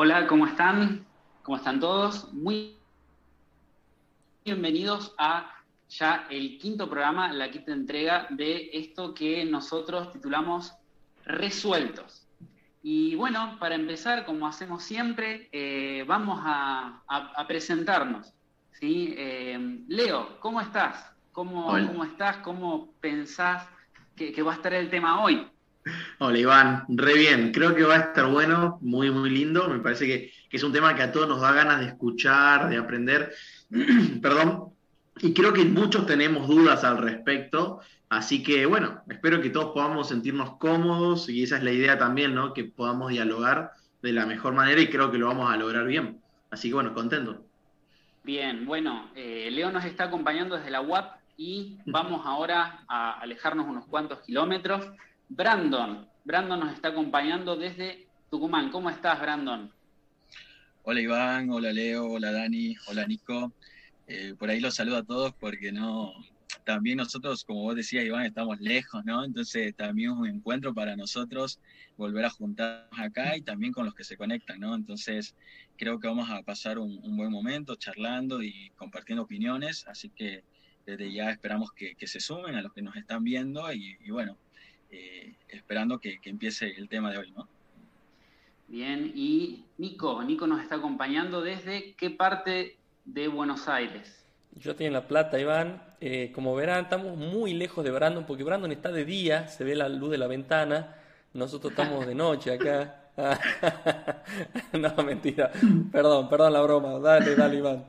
Hola, ¿cómo están? ¿Cómo están todos? Muy bienvenidos a ya el quinto programa, la quinta entrega de esto que nosotros titulamos Resueltos. Y bueno, para empezar, como hacemos siempre, eh, vamos a, presentarnos. ¿sí? Eh, Leo, ¿cómo estás? ¿Cómo, ¿Cómo, estás? ¿Cómo pensás que, va a estar el tema hoy? Hola Iván, re bien, creo que va a estar bueno, muy muy lindo, me parece que, que es un tema que a todos nos da ganas de escuchar, de aprender, perdón, y creo que muchos tenemos dudas al respecto, así que bueno, espero que todos podamos sentirnos cómodos y esa es la idea también, ¿no? Que podamos dialogar de la mejor manera y creo que lo vamos a lograr bien. Así que bueno, contento. Bien, bueno, eh, Leo nos está acompañando desde la UAP y vamos ahora a alejarnos unos cuantos kilómetros. Brandon, Brandon nos está acompañando desde Tucumán. ¿Cómo estás, Brandon? Hola Iván, hola Leo, hola Dani, hola Nico. Eh, por ahí los saludo a todos porque no, también nosotros, como vos decías, Iván, estamos lejos, ¿no? Entonces también es un encuentro para nosotros volver a juntarnos acá y también con los que se conectan, ¿no? Entonces creo que vamos a pasar un, buen momento charlando y compartiendo opiniones, así que desde ya esperamos que, se sumen a los que nos están viendo y, bueno, eh, esperando que, que empiece el tema de hoy, ¿no? Bien, y Nico, Nico nos está acompañando desde qué parte de Buenos Aires. Yo estoy en La Plata, Iván. Eh, como verán, estamos muy lejos de Brandon, porque Brandon está de día, se ve la luz de la ventana. Nosotros estamos de noche acá. no, mentira. Perdón, perdón la broma. Dale, dale, Iván.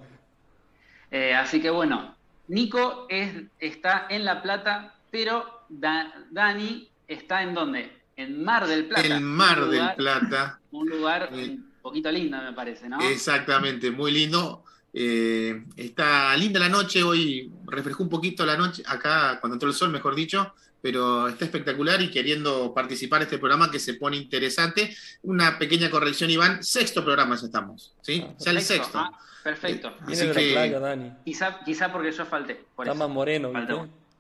Eh, así que bueno, Nico es, está en La Plata, pero Dani está en dónde? En Mar del Plata. En Mar del Plata. Un lugar un poquito lindo, me parece, ¿no? Exactamente, muy lindo. Eh, está linda la noche, hoy refrescó un poquito la noche, acá cuando entró el sol, mejor dicho, pero está espectacular y queriendo participar en este programa que se pone interesante. Una pequeña corrección, Iván, sexto programa ya estamos, ¿sí? Ah, ya el sexto. Ah, perfecto. Eh, Quizá, porque yo falté. está más moreno.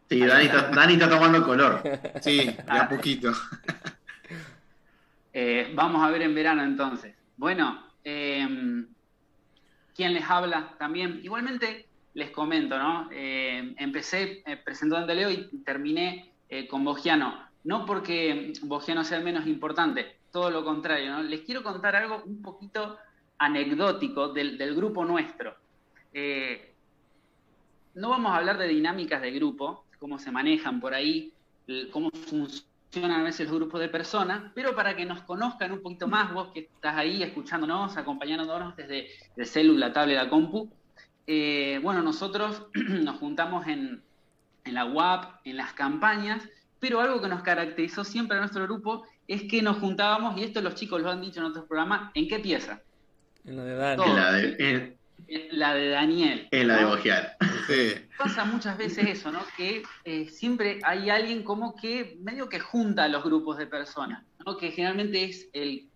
Sí, Dani está, tomando color. Sí, de a ah. poquito. Eh, vamos a ver en verano entonces. Bueno, eh, quién les habla también. Igualmente les comento, ¿no? Eh, empecé eh, presentando a Leo y terminé eh, con Bogiano. No porque Bogiano sea el menos importante, todo lo contrario, ¿no? Les quiero contar algo un poquito anecdótico del, grupo nuestro. no vamos a hablar de dinámicas de grupo, cómo se manejan por ahí, cómo funciona a veces los grupos de personas, pero para que nos conozcan un poquito más, vos que estás ahí escuchándonos, acompañándonos desde el célula, tablet, la compu, eh, bueno, nosotros nos juntamos en, en la UAP, en las campañas, pero algo que nos caracterizó siempre a nuestro grupo es que nos juntábamos, y esto los chicos lo han dicho en otros programas, ¿en qué pieza? En la de Dani. La de Daniel. En la de Bojear. Pasa muchas veces eso, ¿no? Que eh, siempre hay alguien como que medio que junta a los grupos de personas, ¿no? Que generalmente es el,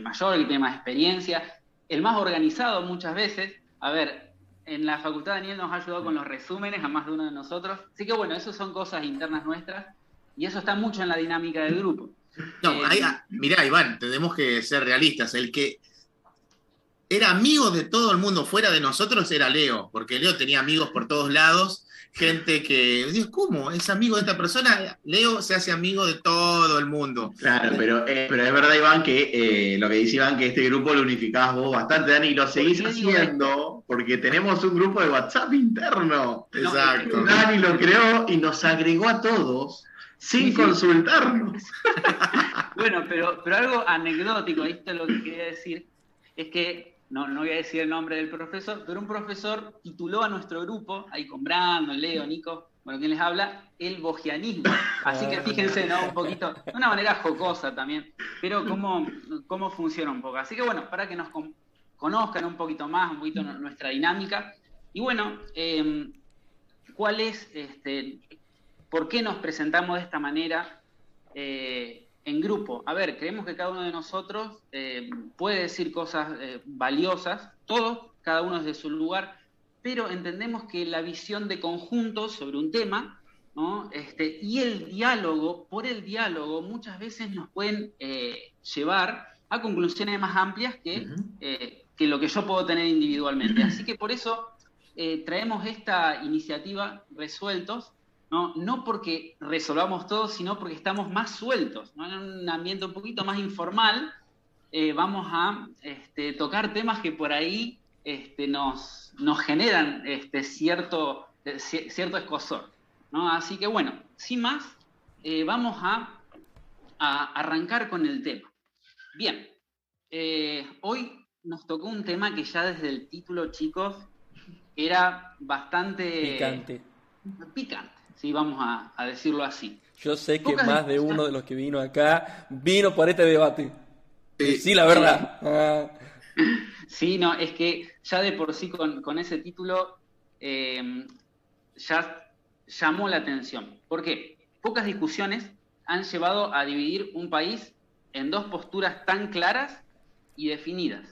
mayor, el que tiene más experiencia, el más organizado muchas veces. A ver, en la facultad Daniel nos ha ayudado con los resúmenes a más de uno de nosotros. Así que bueno, eso son cosas internas nuestras y eso está mucho en la dinámica del grupo. No, eh, mirá, Iván, tenemos que ser realistas. El que era amigo de todo el mundo, fuera de nosotros era Leo, porque Leo tenía amigos por todos lados, gente que, Dios, ¿cómo? ¿Es amigo de esta persona? Leo se hace amigo de todo el mundo. Claro, pero, eh, pero es verdad, Iván, que eh, lo que dice Iván, que este grupo lo unificás vos bastante, Dani, y lo seguís haciendo porque tenemos un grupo de WhatsApp interno. Exacto. Dani lo creó y nos agregó a todos sin consultarnos. bueno, pero, pero algo anecdótico, esto es lo que quería decir, es que no, no voy a decir el nombre del profesor, pero un profesor tituló a nuestro grupo, ahí con Brandon, Leo, Nico, bueno, quien les habla, el bogianismo. Así que fíjense, ¿no? Un poquito, de una manera jocosa también, pero cómo, cómo funciona un poco. Así que bueno, para que nos conozcan un poquito más, un poquito nuestra dinámica. Y bueno, em, ¿cuál es, este, por qué nos presentamos de esta manera? Eh, en grupo. A ver, creemos que cada uno de nosotros eh, puede decir cosas eh, valiosas, todos, cada uno desde su lugar, pero entendemos que la visión de conjunto sobre un tema ¿no? este, y el diálogo, por el diálogo, muchas veces nos pueden eh, llevar a conclusiones más amplias que, que lo que yo puedo tener individualmente. Así que por eso traemos esta iniciativa Resueltos, ¿no? no porque resolvamos todo, sino porque estamos más sueltos, en un ambiente un poquito más informal. Eh, vamos a este, tocar temas que por ahí este, nos, nos generan este, cierto, cierto escosor. Así que bueno, sin más, vamos a, a arrancar con el tema. Bien, eh, hoy nos tocó un tema que ya desde el título, chicos, era bastante... Picante. Picante, sí, vamos a, decirlo así. Yo sé que más de uno de los que vino acá vino por este debate. Sí, la verdad. Ah. Sí, no, es que ya de por sí con, ese título eh, ya llamó la atención. ¿Por qué? Pocas discusiones han llevado a dividir un país en dos posturas tan claras y definidas.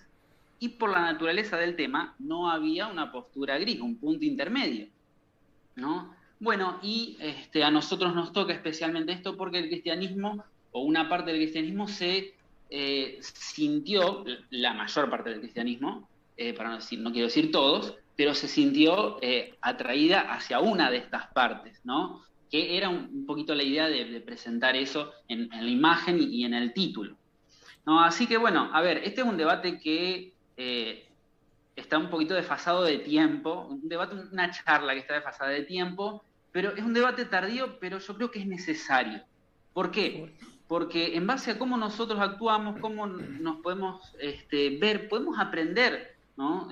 Y por la naturaleza del tema, no había una postura gris, un punto intermedio. ¿no? Bueno, y este, a nosotros nos toca especialmente esto porque el cristianismo, o una parte del cristianismo, se eh, sintió, la mayor parte del cristianismo, eh, para no, decir, no quiero decir todos, pero se sintió eh, atraída hacia una de estas partes, ¿no? que era un, poquito la idea de, presentar eso en, la imagen y, en el título. ¿No? Así que bueno, a ver, este es un debate que está un poquito desfasado de tiempo, un debate, una charla que está desfasada de tiempo, pero es un debate tardío, pero yo creo que es necesario. ¿Por qué? Porque en base a cómo nosotros actuamos, cómo nos podemos este, ver, podemos aprender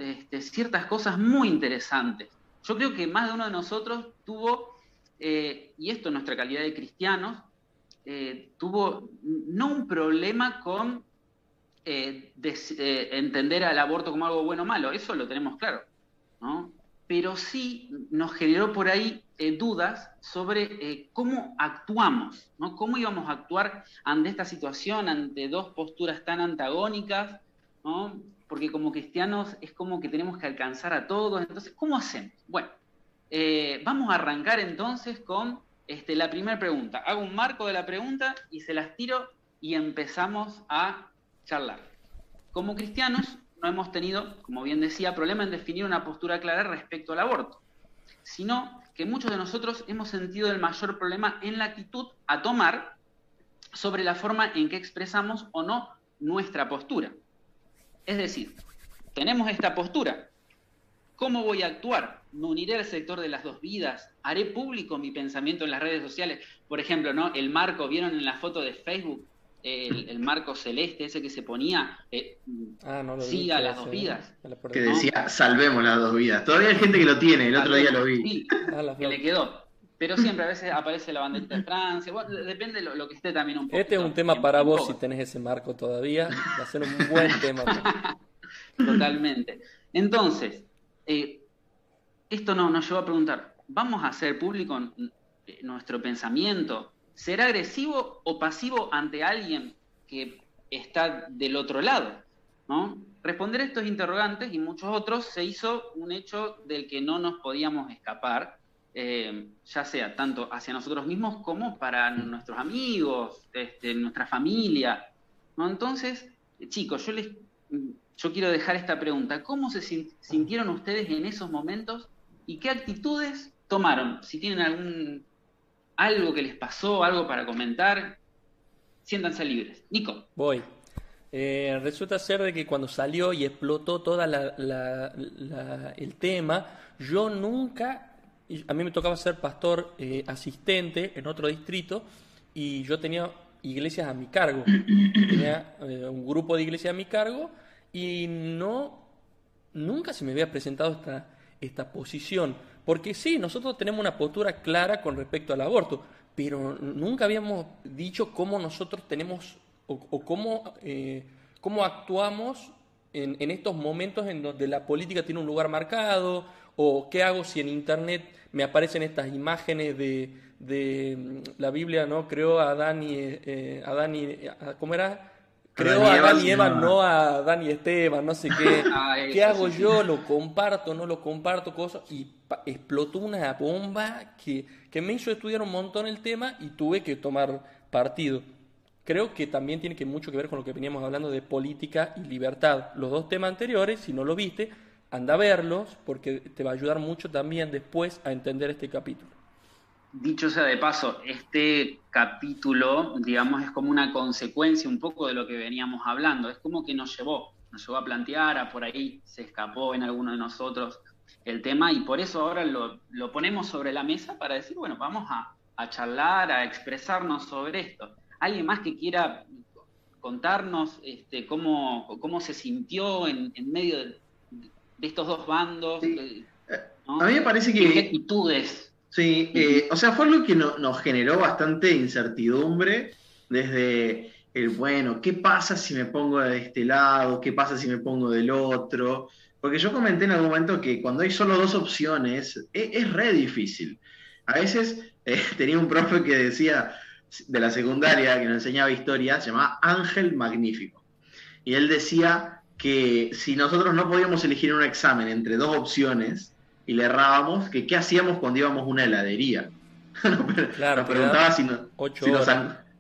este, ciertas cosas muy interesantes. Yo creo que más de uno de nosotros tuvo eh, y esto en nuestra calidad de cristianos, eh, tuvo no un problema con eh, entender al aborto como algo bueno o malo, eso lo tenemos claro, ¿no? Pero sí nos generó por ahí dudas sobre cómo actuamos, ¿no? cómo íbamos a actuar ante esta situación, ante dos posturas tan antagónicas, ¿no? porque como cristianos es como que tenemos que alcanzar a todos, entonces, ¿cómo hacemos? Bueno, eh, vamos a arrancar entonces con este, la primera pregunta. Hago un marco de la pregunta y se las tiro y empezamos a charlar. Como cristianos no hemos tenido, como bien decía, problema en definir una postura clara respecto al aborto, sino que muchos de nosotros hemos sentido el mayor problema en la actitud a tomar sobre la forma en que expresamos o no nuestra postura. Es decir, tenemos esta postura, ¿Cómo voy a actuar? ¿Me uniré al sector de las dos vidas? ¿Haré público mi pensamiento en las redes sociales? Por ejemplo, ¿no? El marco, ¿vieron en la foto de Facebook? El, marco celeste, ese que se ponía, eh, ah, siga las dos vidas. Que decía, salvemos las dos vidas. Todavía hay gente que lo tiene, el otro día lo vi. Sí, ah, que le quedó. Pero siempre a veces aparece la bandera de Francia, depende lo, lo que esté también un poco. Este es un tema para vos si tenés ese marco todavía, va a ser un buen tema. Totalmente. Entonces, eh, esto no, nos lleva a preguntar, ¿vamos a hacer público nuestro pensamiento? ¿Será agresivo o pasivo ante alguien que está del otro lado? ¿no? Responder estos interrogantes y muchos otros se hizo un hecho del que no nos podíamos escapar, eh, ya sea tanto hacia nosotros mismos como para nuestros amigos, este, nuestra familia. ¿no? Entonces, chicos, yo les yo quiero dejar esta pregunta. ¿Cómo se sintieron ustedes en esos momentos y qué actitudes tomaron? Si tienen algún algo que les pasó, algo para comentar, siéntanse libres. Nico. Voy. Eh, resulta ser de que cuando salió y explotó todo el tema, yo nunca, a mí me tocaba ser pastor eh, asistente en otro distrito y yo tenía iglesias a mi cargo. Tenía eh, un grupo de iglesias a mi cargo y no, nunca se me había presentado esta, esta posición. Porque sí, nosotros tenemos una postura clara con respecto al aborto, pero nunca habíamos dicho cómo nosotros tenemos o, cómo, eh, cómo actuamos en, en, estos momentos en donde la política tiene un lugar marcado, o qué hago si en Internet me aparecen estas imágenes de, de mm, la Biblia, ¿no? Creó a eh, Adán y ¿cómo era? Creo a y Eva, no a Dani Esteban, no sé qué. Ah, ¿Qué hago yo? ¿Lo comparto? ¿No lo comparto? Cosas. Y explotó una bomba que, que me hizo estudiar un montón el tema y tuve que tomar partido. creo que también tiene mucho que ver con lo que veníamos hablando de política y libertad. Los dos temas anteriores, si no lo viste, anda a verlos porque te va a ayudar mucho también después a entender este capítulo. Dicho sea de paso, este capítulo, digamos, es como una consecuencia un poco de lo que veníamos hablando. Es como que nos llevó, nos llevó a plantear, a por ahí se escapó en alguno de nosotros el tema y por eso ahora lo, ponemos sobre la mesa para decir, bueno, vamos a, charlar, a expresarnos sobre esto. ¿Alguien más que quiera contarnos este, cómo, cómo se sintió en, medio de, estos dos bandos? A mí me parece que... ¿Qué actitudes? Sí, eh, o sea, fue algo que nos generó bastante incertidumbre desde el, bueno, ¿qué pasa si me pongo de este lado? ¿Qué pasa si me pongo del otro? Porque yo comenté en algún momento que cuando hay solo dos opciones, e, es, re difícil. A veces eh, tenía un profe que decía, de la secundaria, que nos enseñaba historia, se llamaba Ángel Magnífico. Y él decía que si nosotros no podíamos elegir un examen entre dos opciones y le errábamos, que qué hacíamos cuando íbamos a una heladería. claro, nos preguntaba si, nos,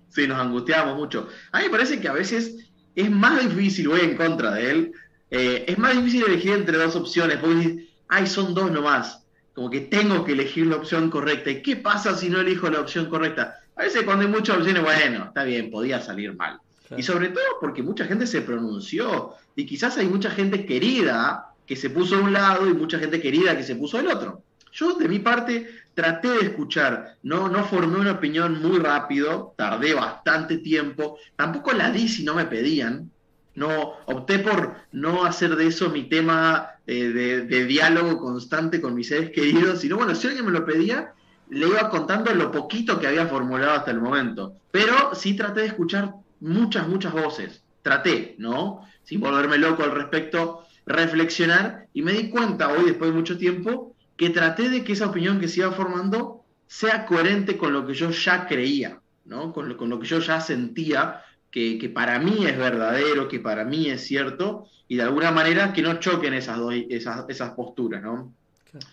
si nos angustiábamos mucho. A mí me parece que a veces es más difícil, voy en contra de él, eh, es más difícil elegir entre dos opciones, porque dices, ay, son dos nomás. Como que tengo que elegir la opción correcta. ¿Y qué pasa si no elijo la opción correcta? A veces cuando hay muchas opciones, bueno, está bien, podía salir mal. Y sobre todo porque mucha gente se pronunció. Y quizás hay mucha gente querida que se puso de un lado y mucha gente querida que se puso del otro. Yo, de mi parte, traté de escuchar, no, no formé una opinión muy rápido, tardé bastante tiempo, tampoco la di si no me pedían, no, opté por no hacer de eso mi tema eh, de, diálogo constante con mis seres queridos, sino bueno, si alguien me lo pedía, le iba contando lo poquito que había formulado hasta el momento. Pero sí traté de escuchar muchas, muchas voces. Traté, ¿no? Sin volverme loco al respecto, reflexionar y me di cuenta hoy, después de mucho tiempo, que traté de que esa opinión que se iba formando sea coherente con lo que yo ya creía, ¿no? Con lo, con lo que yo ya sentía que, para mí es verdadero, que para mí es cierto, y de alguna manera que no choquen esas, dos, esas, esas posturas, ¿no?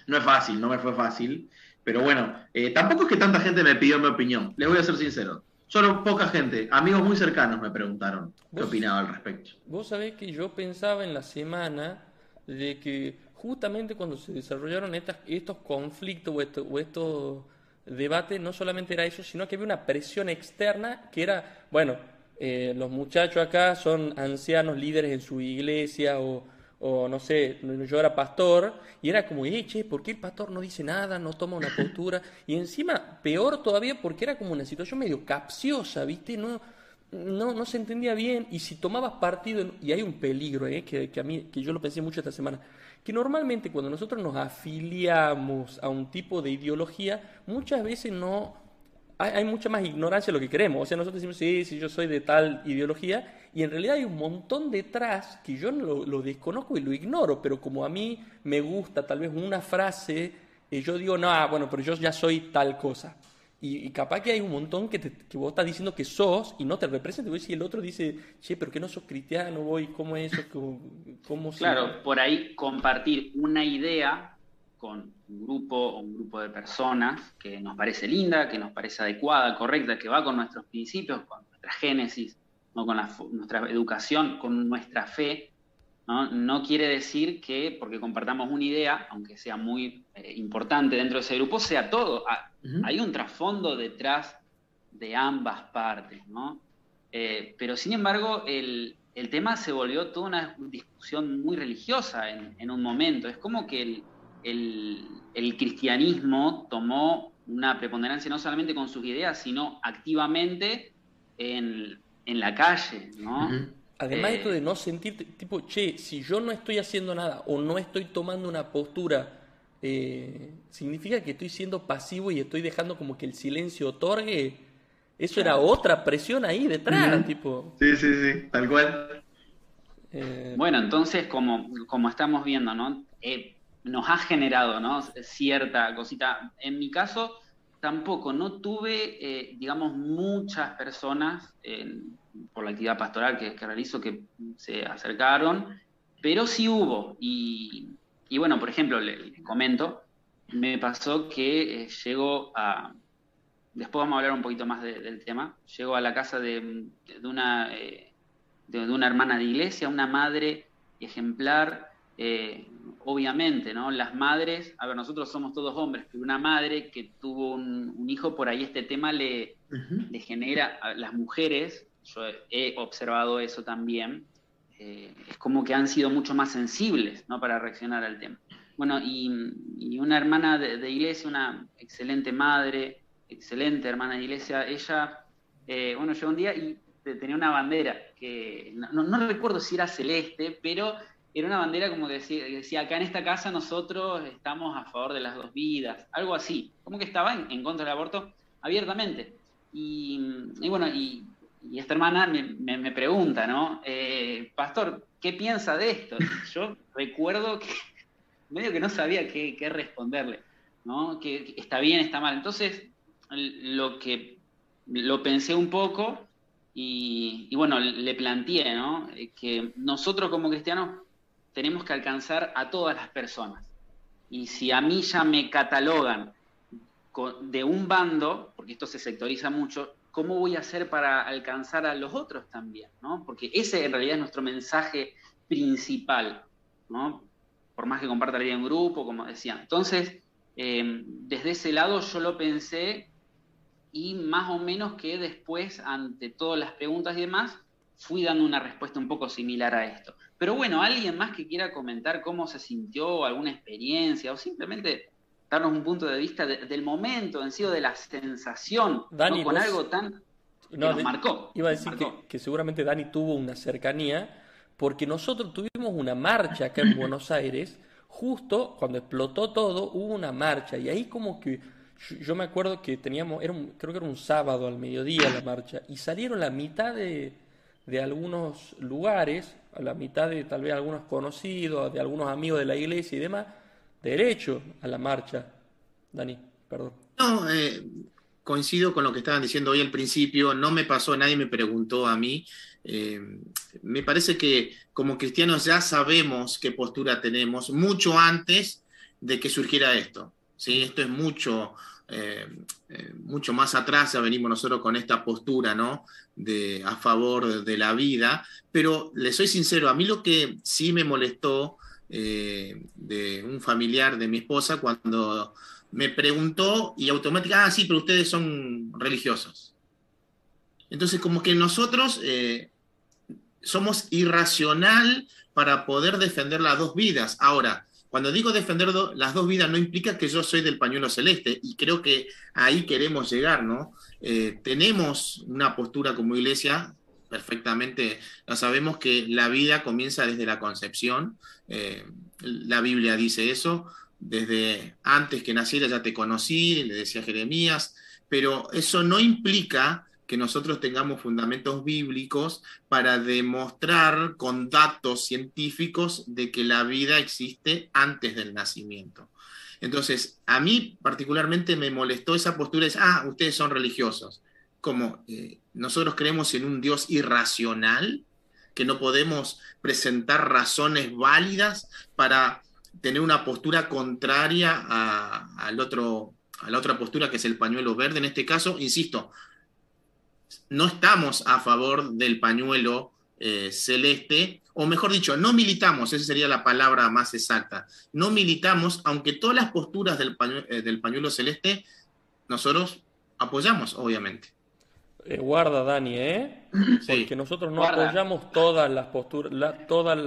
No es fácil, no me fue fácil, pero bueno, eh, tampoco es que tanta gente me pidió mi opinión, les voy a ser sincero. Solo poca gente, amigos muy cercanos me preguntaron qué opinaba al respecto. Vos sabés que yo pensaba en la semana de que justamente cuando se desarrollaron estas, estos conflictos o, o estos debates, no solamente era eso, sino que había una presión externa que era, bueno, eh, los muchachos acá son ancianos líderes en su iglesia o, no sé, yo era pastor y era como, eh, che, ¿por qué el pastor no dice nada, no toma una postura? Y encima, peor todavía porque era como una situación medio capciosa, ¿viste? No, no, no se entendía bien y si tomabas partido, y hay un peligro, eh, que, que, a mí, que yo lo pensé mucho esta semana, que normalmente cuando nosotros nos afiliamos a un tipo de ideología, muchas veces no hay, mucha más ignorancia de lo que queremos. O sea, nosotros decimos, sí, sí, yo soy de tal ideología, y en realidad hay un montón detrás que yo lo, desconozco y lo ignoro, pero como a mí me gusta tal vez una frase, eh, yo digo, no, ah, bueno, pero yo ya soy tal cosa. Y, capaz que hay un montón que, que, vos estás diciendo que sos y no te representa. Y el otro dice, che, pero que no sos cristiano, voy, ¿cómo es eso? ¿Cómo, cómo claro, por ahí compartir una idea con un grupo o un grupo de personas que nos parece linda, que nos parece adecuada, correcta, que va con nuestros principios, con nuestra génesis, ¿no? con nuestra educación, con nuestra fe, ¿no? quiere decir que porque compartamos una idea, aunque sea muy eh, importante dentro de ese grupo, sea todo. Ah, hay un trasfondo detrás de ambas partes, ¿no? Eh, pero sin embargo, el, tema se volvió toda una discusión muy religiosa en, en un momento. Es como que el, el, cristianismo tomó una preponderancia no solamente con sus ideas, sino activamente en, la calle, ¿no? Además de esto de no sentirte, tipo, che, si yo no estoy haciendo nada o no estoy tomando una postura, eh, significa que estoy siendo pasivo y estoy dejando como que el silencio otorgue. Eso era otra presión ahí detrás, tipo. Sí, sí, sí, tal cual. Eh, bueno, entonces, como, como estamos viendo, ¿no? Eh, nos ha generado ¿no? cierta cosita. En mi caso, tampoco, no tuve, eh, digamos, muchas personas por la actividad pastoral que, realizo que se acercaron, pero sí hubo. Y, bueno, por ejemplo, le, comento, me pasó que eh, llego a, después vamos a hablar un poquito más del tema. Llego a la casa de, una, de, una hermana de iglesia, una madre ejemplar, obviamente, ¿no? Las madres, a ver, nosotros somos todos hombres, pero una madre que tuvo un, hijo, por ahí este tema le, le genera a las mujeres, yo he observado eso también, eh, es como que han sido mucho más sensibles ¿no? para reaccionar al tema. Bueno, y, una hermana de, iglesia, una excelente madre, excelente hermana de iglesia, ella, eh, bueno, llegó un día y tenía una bandera que no, no, recuerdo si era celeste, pero era una bandera como que decía, acá en esta casa nosotros estamos a favor de las dos vidas, algo así, como que estaba en, contra del aborto abiertamente. Y, bueno, y, esta hermana me, pregunta, ¿no? Eh, Pastor, ¿qué piensa de esto? yo recuerdo que medio que no sabía qué, responderle, ¿no? Que, está bien, está mal. Entonces, lo que lo pensé un poco y, y bueno, le planteé, ¿no? Que nosotros como cristianos tenemos que alcanzar a todas las personas. Y si a mí ya me catalogan de un bando, porque esto se sectoriza mucho, ¿cómo voy a hacer para alcanzar a los otros también? ¿no? Porque ese en realidad es nuestro mensaje principal, ¿no? por más que comparta la vida en grupo, como decía. Entonces, em, desde ese lado yo lo pensé y más o menos que después, ante todas las preguntas y demás, fui dando una respuesta un poco similar a esto. Pero bueno, alguien más que quiera comentar cómo se sintió, alguna experiencia o simplemente darnos un punto de vista del momento en sí o de la sensación con algo tan que nos marcó. Iba a decir que, seguramente Dani tuvo una cercanía porque nosotros tuvimos una marcha acá en Buenos Aires, justo cuando explotó todo, hubo una marcha y ahí como que yo, me acuerdo que teníamos, era creo que era un sábado al mediodía la marcha y salieron la mitad de, de algunos lugares, a la mitad de tal vez algunos conocidos, de algunos amigos de la iglesia y demás, derecho a la marcha. Dani, perdón. No, eh, coincido con lo que estaban diciendo hoy al principio, no me pasó, nadie me preguntó a mí. Eh, me parece que como cristianos ya sabemos qué postura tenemos mucho antes de que surgiera esto. ¿sí? Esto es mucho, eh, mucho más atrás, ya venimos nosotros con esta postura, ¿no? de, a favor de la vida, pero le soy sincero, a mí lo que sí me molestó eh, de un familiar de mi esposa cuando me preguntó y automáticamente, ah, sí, pero ustedes son religiosos. Entonces, como que nosotros eh, somos irracional para poder defender las dos vidas. Ahora, cuando digo defender las dos vidas no implica que yo soy del pañuelo celeste y creo que ahí queremos llegar, ¿no? Eh, tenemos una postura como iglesia, perfectamente, sabemos que la vida comienza desde la concepción, eh, la Biblia dice eso, desde antes que naciera ya te conocí, le decía Jeremías, pero eso no implica que nosotros tengamos fundamentos bíblicos para demostrar con datos científicos de que la vida existe antes del nacimiento. Entonces, a mí particularmente me molestó esa postura de, ah, ustedes son religiosos. Como eh, nosotros creemos en un Dios irracional, que no podemos presentar razones válidas para tener una postura contraria a, al otro, a la otra postura que es el pañuelo verde. En este caso, insisto, no estamos a favor del pañuelo eh, celeste, o mejor dicho, no militamos, esa sería la palabra más exacta, no militamos, aunque todas las posturas del, eh, pañuelo, celeste, nosotros apoyamos, obviamente. Eh, guarda, Dani, ¿eh? Porque nosotros no apoyamos todas las posturas, la, todas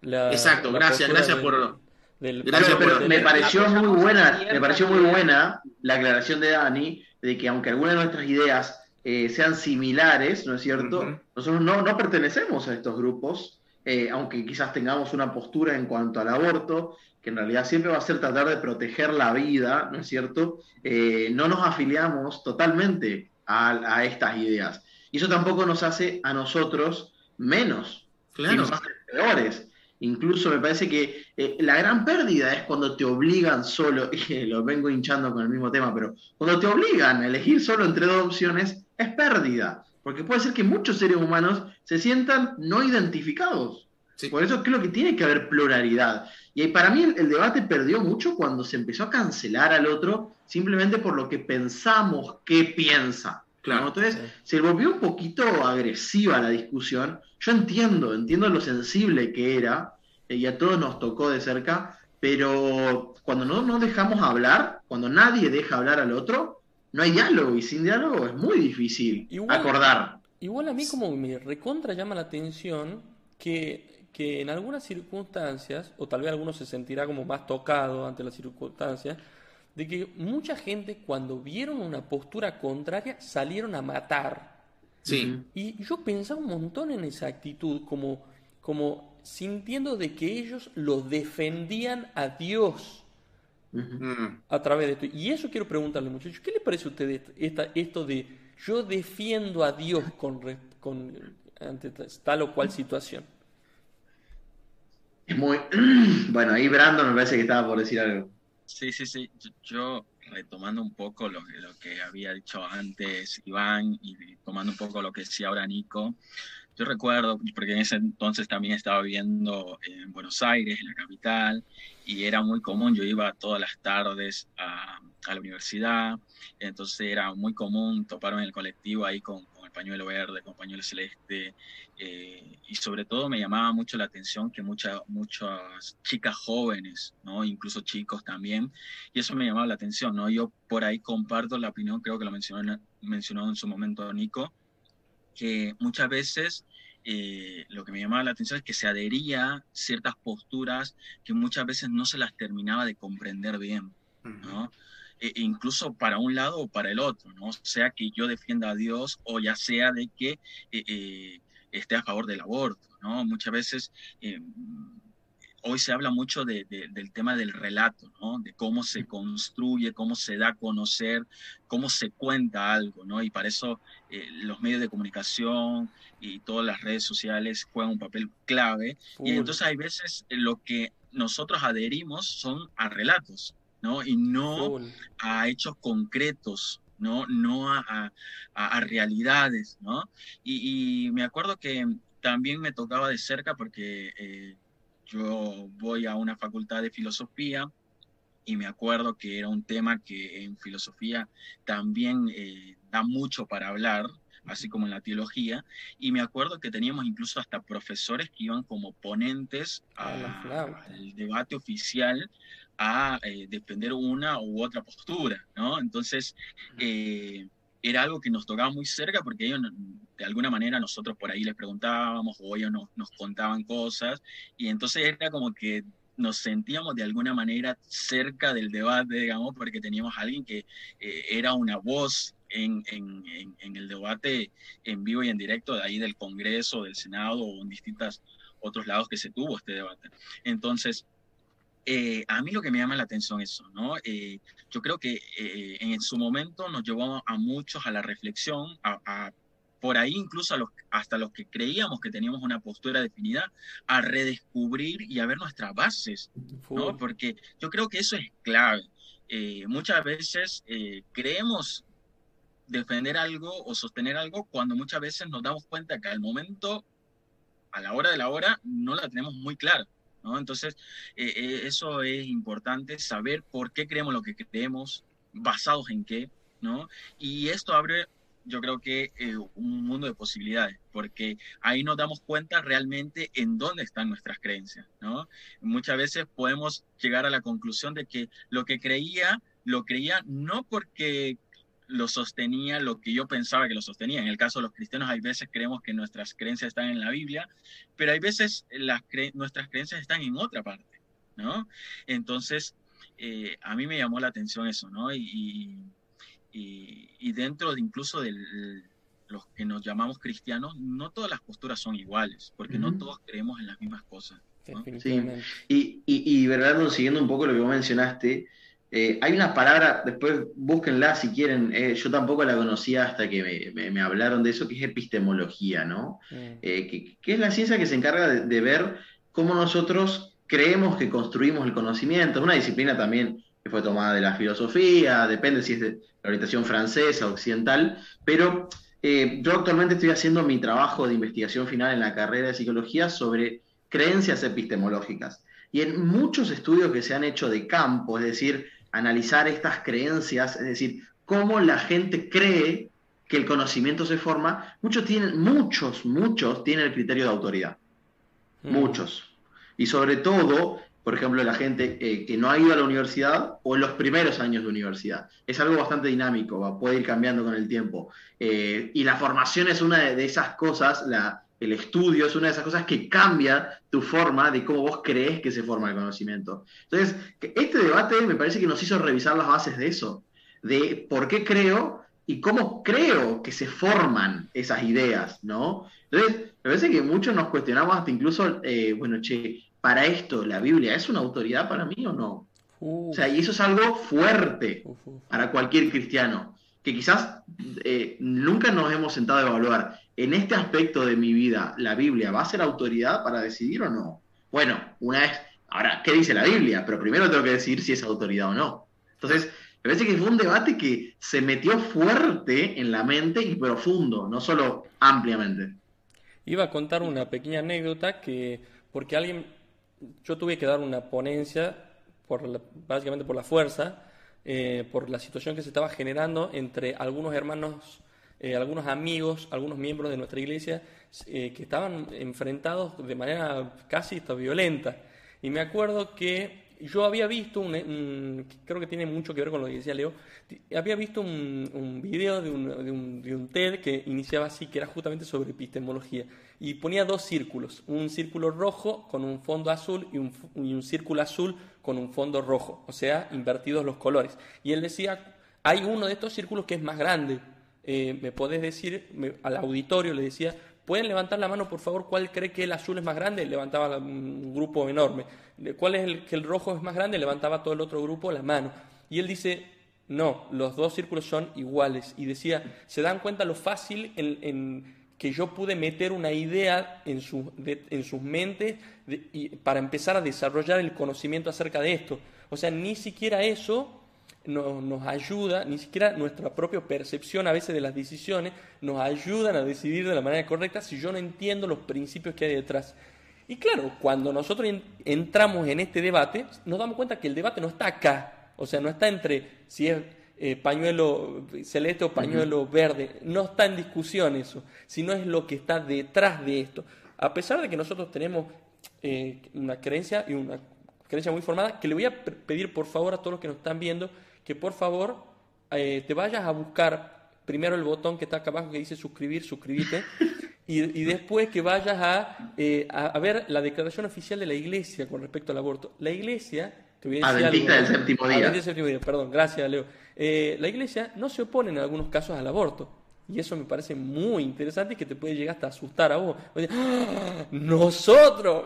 la, Exacto, gracias, gracias por... gracias pero me pareció muy buena, me pareció muy buena la aclaración de Dani de que aunque algunas de nuestras ideas eh, sean similares, ¿no es cierto? Nosotros no, no, pertenecemos a estos grupos, eh, aunque quizás tengamos una postura en cuanto al aborto, que en realidad siempre va a ser tratar de proteger la vida, ¿no es cierto? Eh, no nos afiliamos totalmente a, estas ideas. Y eso tampoco nos hace a nosotros menos, claro. nos hace peores. Incluso me parece que la gran pérdida es cuando te obligan solo, y lo vengo hinchando con el mismo tema, pero cuando te obligan a elegir solo entre dos opciones, es pérdida, porque puede ser que muchos seres humanos se sientan no identificados. Por eso creo que tiene que haber pluralidad. Y para mí el, debate perdió mucho cuando se empezó a cancelar al otro simplemente por lo que pensamos que piensa. Claro. Entonces se volvió un poquito agresiva la discusión. Yo entiendo, entiendo lo sensible que era, eh, y a todos nos tocó de cerca, pero cuando no nos dejamos hablar, cuando nadie deja hablar al otro, no hay diálogo, y sin diálogo es muy difícil acordar. Igual a mí como me recontra llama la atención que, que en algunas circunstancias, o tal vez alguno se sentirá como más tocado ante las circunstancias, de que mucha gente cuando vieron una postura contraria salieron a matar. Sí. Y yo pensaba un montón en esa actitud, como, como sintiendo de que ellos lo defendían a Dios a través de esto. Y eso quiero preguntarle, muchachos, ¿qué les parece a ustedes esto de yo defiendo a Dios con, con, ante tal o cual situación? Es muy... Bueno, ahí Brandon me parece que estaba por decir algo. Sí, sí, sí. Yo, retomando un poco lo, lo, que había dicho antes Iván y tomando un poco lo que decía ahora Nico, yo recuerdo, porque en ese entonces también estaba viviendo en Buenos Aires, en la capital, y era muy común, yo iba todas las tardes a, a la universidad, entonces era muy común toparme en el colectivo ahí con, con el pañuelo verde, con el pañuelo celeste, eh, y sobre todo me llamaba mucho la atención que muchas muchas chicas jóvenes, ¿no? incluso chicos también, y eso me llamaba la atención. ¿no? Yo por ahí comparto la opinión, creo que lo mencionó, mencionó en su momento Nico, que muchas veces eh, lo que me llamaba la atención es que se adhería a ciertas posturas que muchas veces no se las terminaba de comprender bien, ¿no? E, e incluso para un lado o para el otro, ¿no? Sea que yo defienda a Dios o ya sea de que eh, eh, esté a favor del aborto, ¿no? Muchas veces hoy se habla mucho de, del tema del relato, ¿no? De cómo se construye, cómo se da a conocer, cómo se cuenta algo, ¿no? Y para eso eh, los medios de comunicación y todas las redes sociales juegan un papel clave. Y entonces hay veces lo que nosotros adherimos son a relatos, ¿no? Y no a hechos concretos, ¿no? No a, a, realidades, ¿no? Y, me acuerdo que también me tocaba de cerca porque... Eh, yo voy a una facultad de filosofía y me acuerdo que era un tema que en filosofía también eh, da mucho para hablar, así como en la teología, y me acuerdo que teníamos incluso hasta profesores que iban como ponentes al debate oficial a eh, defender una u otra postura, ¿no? Entonces, eh, era algo que nos tocaba muy cerca porque ellos, de alguna manera, nosotros por ahí les preguntábamos o ellos nos, contaban cosas y entonces era como que nos sentíamos de alguna manera cerca del debate, digamos, porque teníamos a alguien que eh, era una voz en, en, el debate en vivo y en directo de ahí del Congreso, del Senado o en distintos otros lados que se tuvo este debate. Entonces, eh, a mí lo que me llama la atención es eso, ¿no? Eh, yo creo que eh, en su momento nos llevó a muchos a la reflexión, a, por ahí incluso a los, hasta los que creíamos que teníamos una postura definida, a redescubrir y a ver nuestras bases, ¿no? Porque yo creo que eso es clave. muchas veces creemos defender algo o sostener algo cuando muchas veces nos damos cuenta que al momento, a la hora de la hora, no la tenemos muy clara. Entonces, eh, eh, eso es importante, saber por qué creemos lo que creemos, basados en qué, ¿no? Y esto abre, yo creo que, eh, un mundo de posibilidades, porque ahí nos damos cuenta realmente en dónde están nuestras creencias, ¿no? Muchas veces podemos llegar a la conclusión de que lo que creía, lo creía no porque lo sostenía lo que yo pensaba que lo sostenía. En el caso de los cristianos, hay veces creemos que nuestras creencias están en la Biblia, pero hay veces las nuestras creencias están en otra parte, ¿no? Entonces, eh, a mí me llamó la atención eso, ¿no? Y, y, dentro de incluso de los que nos llamamos cristianos, no todas las posturas son iguales, porque no todos creemos en las mismas cosas. Sí, y, y, verdad, siguiendo un poco lo que vos mencionaste, eh, hay una palabra, después búsquenla si quieren, eh, yo tampoco la conocía hasta que me, hablaron de eso, que es epistemología, ¿no? Mm. Eh, que, es la ciencia que se encarga de, ver cómo nosotros creemos que construimos el conocimiento, es una disciplina también que fue tomada de la filosofía, depende si es de la orientación francesa, occidental, pero yo actualmente estoy haciendo mi trabajo de investigación final en la carrera de psicología sobre creencias epistemológicas. Y en muchos estudios que se han hecho de campo, es decir, analizar estas creencias, es decir, cómo la gente cree que el conocimiento se forma, muchos tienen, muchos, muchos tienen el criterio de autoridad. Mm. Muchos. Y sobre todo, por ejemplo, la gente eh, que no ha ido a la universidad o en los primeros años de universidad. Es algo bastante dinámico, puede ir cambiando con el tiempo. Eh, y la formación es una de, esas cosas, la, el estudio es una de esas cosas que cambia tu forma de cómo vos crees que se forma el conocimiento. Entonces, este debate me parece que nos hizo revisar las bases de eso, de por qué creo y cómo creo que se forman esas ideas, ¿no? Entonces, me parece que muchos nos cuestionamos hasta incluso, eh, bueno, che, para esto, ¿la Biblia es una autoridad para mí o no? O sea, y eso es algo fuerte para cualquier cristiano, que quizás eh, nunca nos hemos sentado a evaluar. En este aspecto de mi vida, ¿la Biblia va a ser autoridad para decidir o no? Bueno, una vez, ahora, ¿qué dice la Biblia? Pero primero tengo que decir si es autoridad o no. Entonces, me parece que fue un debate que se metió fuerte en la mente y profundo, no solo ampliamente. Iba a contar una pequeña anécdota que, porque alguien, yo tuve que dar una ponencia, por básicamente por la fuerza, eh, por la situación que se estaba generando entre algunos hermanos, eh, algunos amigos, algunos miembros de nuestra iglesia, eh, que estaban enfrentados de manera casi violenta. Y me acuerdo que yo había visto, un, creo que tiene mucho que ver con lo que decía Leo, había visto un, un video de un, de, un, TED que iniciaba así, que era justamente sobre epistemología, y ponía dos círculos, un círculo rojo con un fondo azul y un, y un círculo azul con un fondo rojo, o sea, invertidos los colores. Y él decía, hay uno de estos círculos que es más grande, eh, me podés decir, al auditorio le decía, ¿Pueden levantar la mano, por favor, cuál cree que el azul es más grande? Levantaba un grupo enorme. ¿Cuál es el que el rojo es más grande? Levantaba todo el otro grupo la mano. Y él dice, no, los dos círculos son iguales. Y decía, ¿se dan cuenta lo fácil en, que yo pude meter una idea en, en sus mentes y, para empezar a desarrollar el conocimiento acerca de esto? O sea, ni siquiera eso nos ayuda, ni siquiera nuestra propia percepción a veces de las decisiones nos ayudan a decidir de la manera correcta si yo no entiendo los principios que hay detrás. Y claro, cuando nosotros entramos en este debate, nos damos cuenta que el debate no está acá, o sea, no está entre si es eh, pañuelo celeste o pañuelo verde, no está en discusión eso, sino es lo que está detrás de esto. A pesar de que nosotros tenemos eh, una creencia y una creencia muy formada, que le voy a pedir por favor a todos los que nos están viendo que por favor eh, te vayas a buscar primero el botón que está acá abajo que dice suscribir, suscribirte, y, después que vayas eh, a, a, ver la declaración oficial de la iglesia con respecto al aborto. La iglesia, te voy a decir del séptimo día. del séptimo día, perdón, gracias Leo. Eh, la iglesia no se opone en algunos casos al aborto. Y eso me parece muy interesante y que te puede llegar hasta asustar a vos. ¡Ah! ¡Nosotros!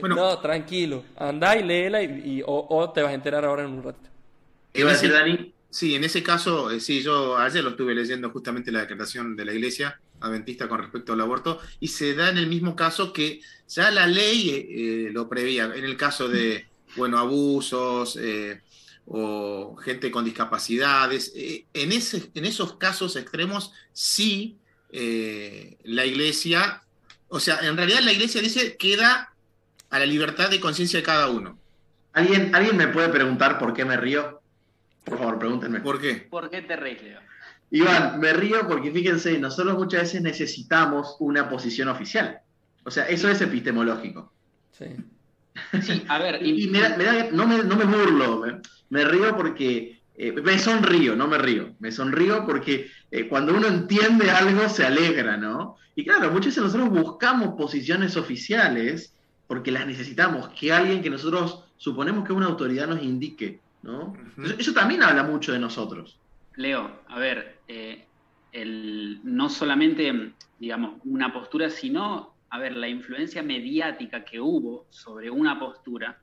no, tranquilo. Andá y léela y, o, te vas a enterar ahora en un ratito. ¿Qué decir, Dani? Sí, en ese caso, eh, sí, yo ayer lo estuve leyendo justamente la declaración de la Iglesia Adventista con respecto al aborto, y se da en el mismo caso que ya la ley eh, lo prevía, en el caso de, bueno, abusos o gente con discapacidades, en, ese, en esos casos extremos sí la Iglesia, o sea, en realidad la Iglesia dice queda a la libertad de conciencia de cada uno. ¿Alguien, ¿Alguien me puede preguntar por qué me río? Por favor, pregúntenme. ¿Por qué? ¿Por qué te reís, Leo? Iván, me río porque fíjense, nosotros muchas veces necesitamos una posición oficial. O sea, eso es epistemológico. Sí. Sí, a ver. y, no, me, no, me, burlo, me, río porque. Eh, me sonrío, no me río. Me sonrío porque eh, cuando uno entiende algo se alegra, ¿no? Y claro, muchas veces nosotros buscamos posiciones oficiales porque las necesitamos, que alguien que nosotros suponemos que una autoridad nos indique. ¿no? Eso también habla mucho de nosotros. Leo, a ver, eh, no solamente, digamos, una postura, sino, a ver, la influencia mediática que hubo sobre una postura.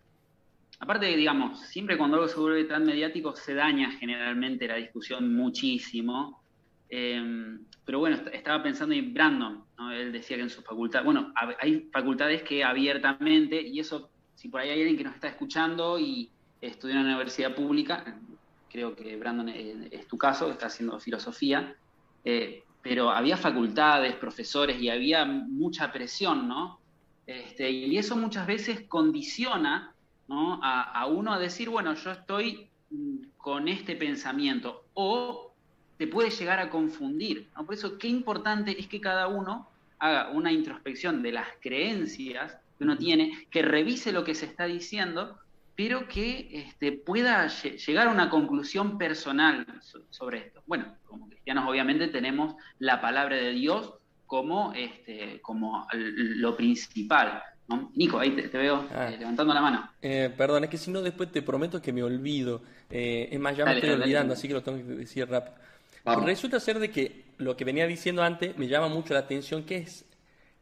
Aparte, digamos, siempre cuando algo se vuelve tan mediático se daña generalmente la discusión muchísimo. Em, pero bueno, estaba pensando en Brandon, él decía que en su facultad, bueno, hay facultades que abiertamente, y eso, si por ahí hay alguien que nos está escuchando y, estudió en una universidad pública, creo que Brandon eh, es tu caso, está haciendo filosofía, eh, pero había facultades, profesores y había mucha presión, ¿no? Este, y eso muchas veces condiciona a, uno a decir, bueno, yo estoy mm, con este pensamiento, o te puede llegar a confundir. Por eso, qué importante es que cada uno haga una introspección de las creencias que uno tiene, que revise lo que se está diciendo, pero que este, pueda llegar a una conclusión personal sobre esto. Bueno, como cristianos obviamente tenemos la palabra de Dios como, este, como lo principal. Nico, ahí te, veo ah. eh, levantando la mano. Eh, perdón, es que si no después te prometo que me olvido. Eh, es más, ya me estoy olvidando, así que lo tengo que decir rápido. Resulta ser de que lo que venía diciendo antes me llama mucho la atención, que es,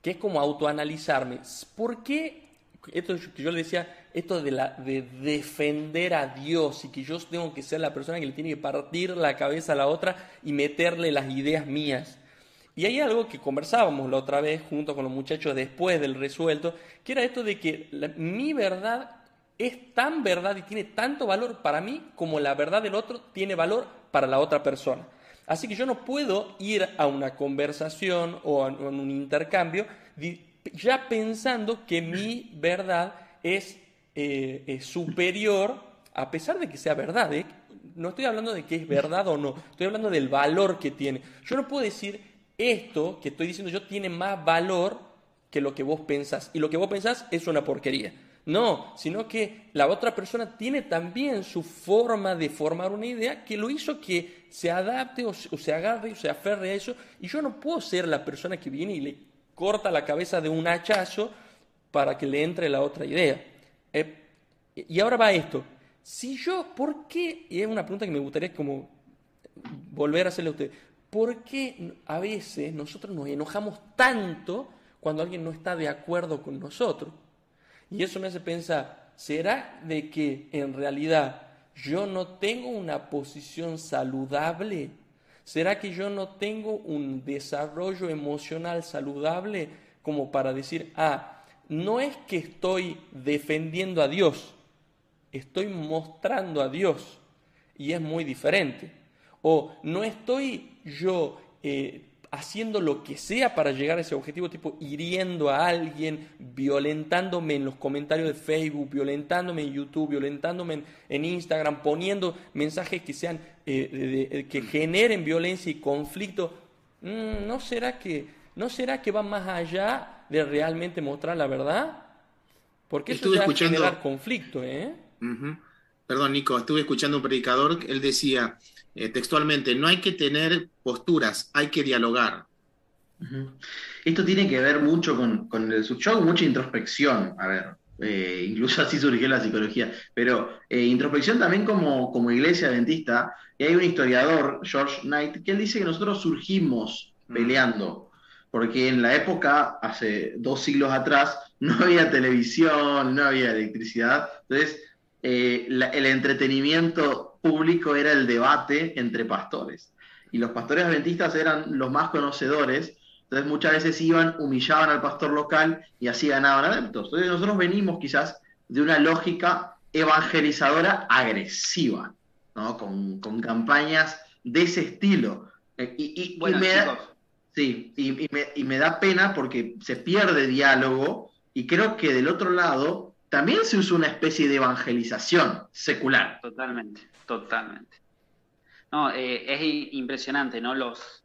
que es como autoanalizarme. ¿Por qué, esto que yo le decía, esto de, la, de defender a Dios y que yo tengo que ser la persona que le tiene que partir la cabeza a la otra y meterle las ideas mías? Y hay algo que conversábamos la otra vez junto con los muchachos después del resuelto, que era esto de que mi verdad es tan verdad y tiene tanto valor para mí como la verdad del otro tiene valor para la otra persona. Así que yo no puedo ir a una conversación o a, un intercambio ya pensando que mi verdad es, eh, superior, a pesar de que sea verdad. ¿eh? No estoy hablando de que es verdad o no, estoy hablando del valor que tiene. Yo no puedo decir esto que estoy diciendo yo tiene más valor que lo que vos pensás. Y lo que vos pensás es una porquería. No, sino que la otra persona tiene también su forma de formar una idea que lo hizo que se adapte o se, agarre o se aferre a eso. Y yo no puedo ser la persona que viene y le corta la cabeza de un hachazo para que le entre la otra idea. Eh, y ahora va esto. Si yo, ¿por qué? Y es una pregunta que me gustaría como volver a hacerle a usted. ¿Por qué a veces nosotros nos enojamos tanto cuando alguien no está de acuerdo con nosotros? Y eso me hace pensar, ¿será de que en realidad yo no tengo una posición saludable? ¿Será que yo no tengo un desarrollo emocional saludable como para decir, ah, no es que estoy defendiendo a Dios, estoy mostrando a Dios y es muy diferente? O no estoy yo eh, haciendo lo que sea para llegar a ese objetivo, tipo hiriendo a alguien, violentándome en los comentarios de Facebook, violentándome en YouTube, violentándome en, Instagram, poniendo mensajes que sean eh, que generen violencia y conflicto. Mm, ¿No será que no será que va más allá de realmente mostrar la verdad? Porque eso Estuve escuchando... generar conflicto, ¿eh? Perdón, Nico, estuve escuchando un predicador, él decía, eh, textualmente, no hay que tener posturas, hay que dialogar. Esto tiene que ver mucho con, con el yo mucha introspección, a ver, eh, incluso así surgió la psicología, pero eh, introspección también como, como iglesia adventista, y hay un historiador, George Knight, que él dice que nosotros surgimos mm. peleando, porque en la época, hace dos siglos atrás, no había televisión, no había electricidad, entonces el entretenimiento público era el debate entre pastores. Y los pastores adventistas eran los más conocedores, entonces muchas veces iban, humillaban al pastor local y así ganaban adeptos. Entonces nosotros venimos quizás de una lógica evangelizadora agresiva, ¿no? con, campañas de ese estilo. Eh, y, me da, sí, y me da pena porque se pierde diálogo y creo que del otro lado también se usa una especie de evangelización secular. Totalmente. Totalmente. No, eh, es impresionante, ¿no? Los,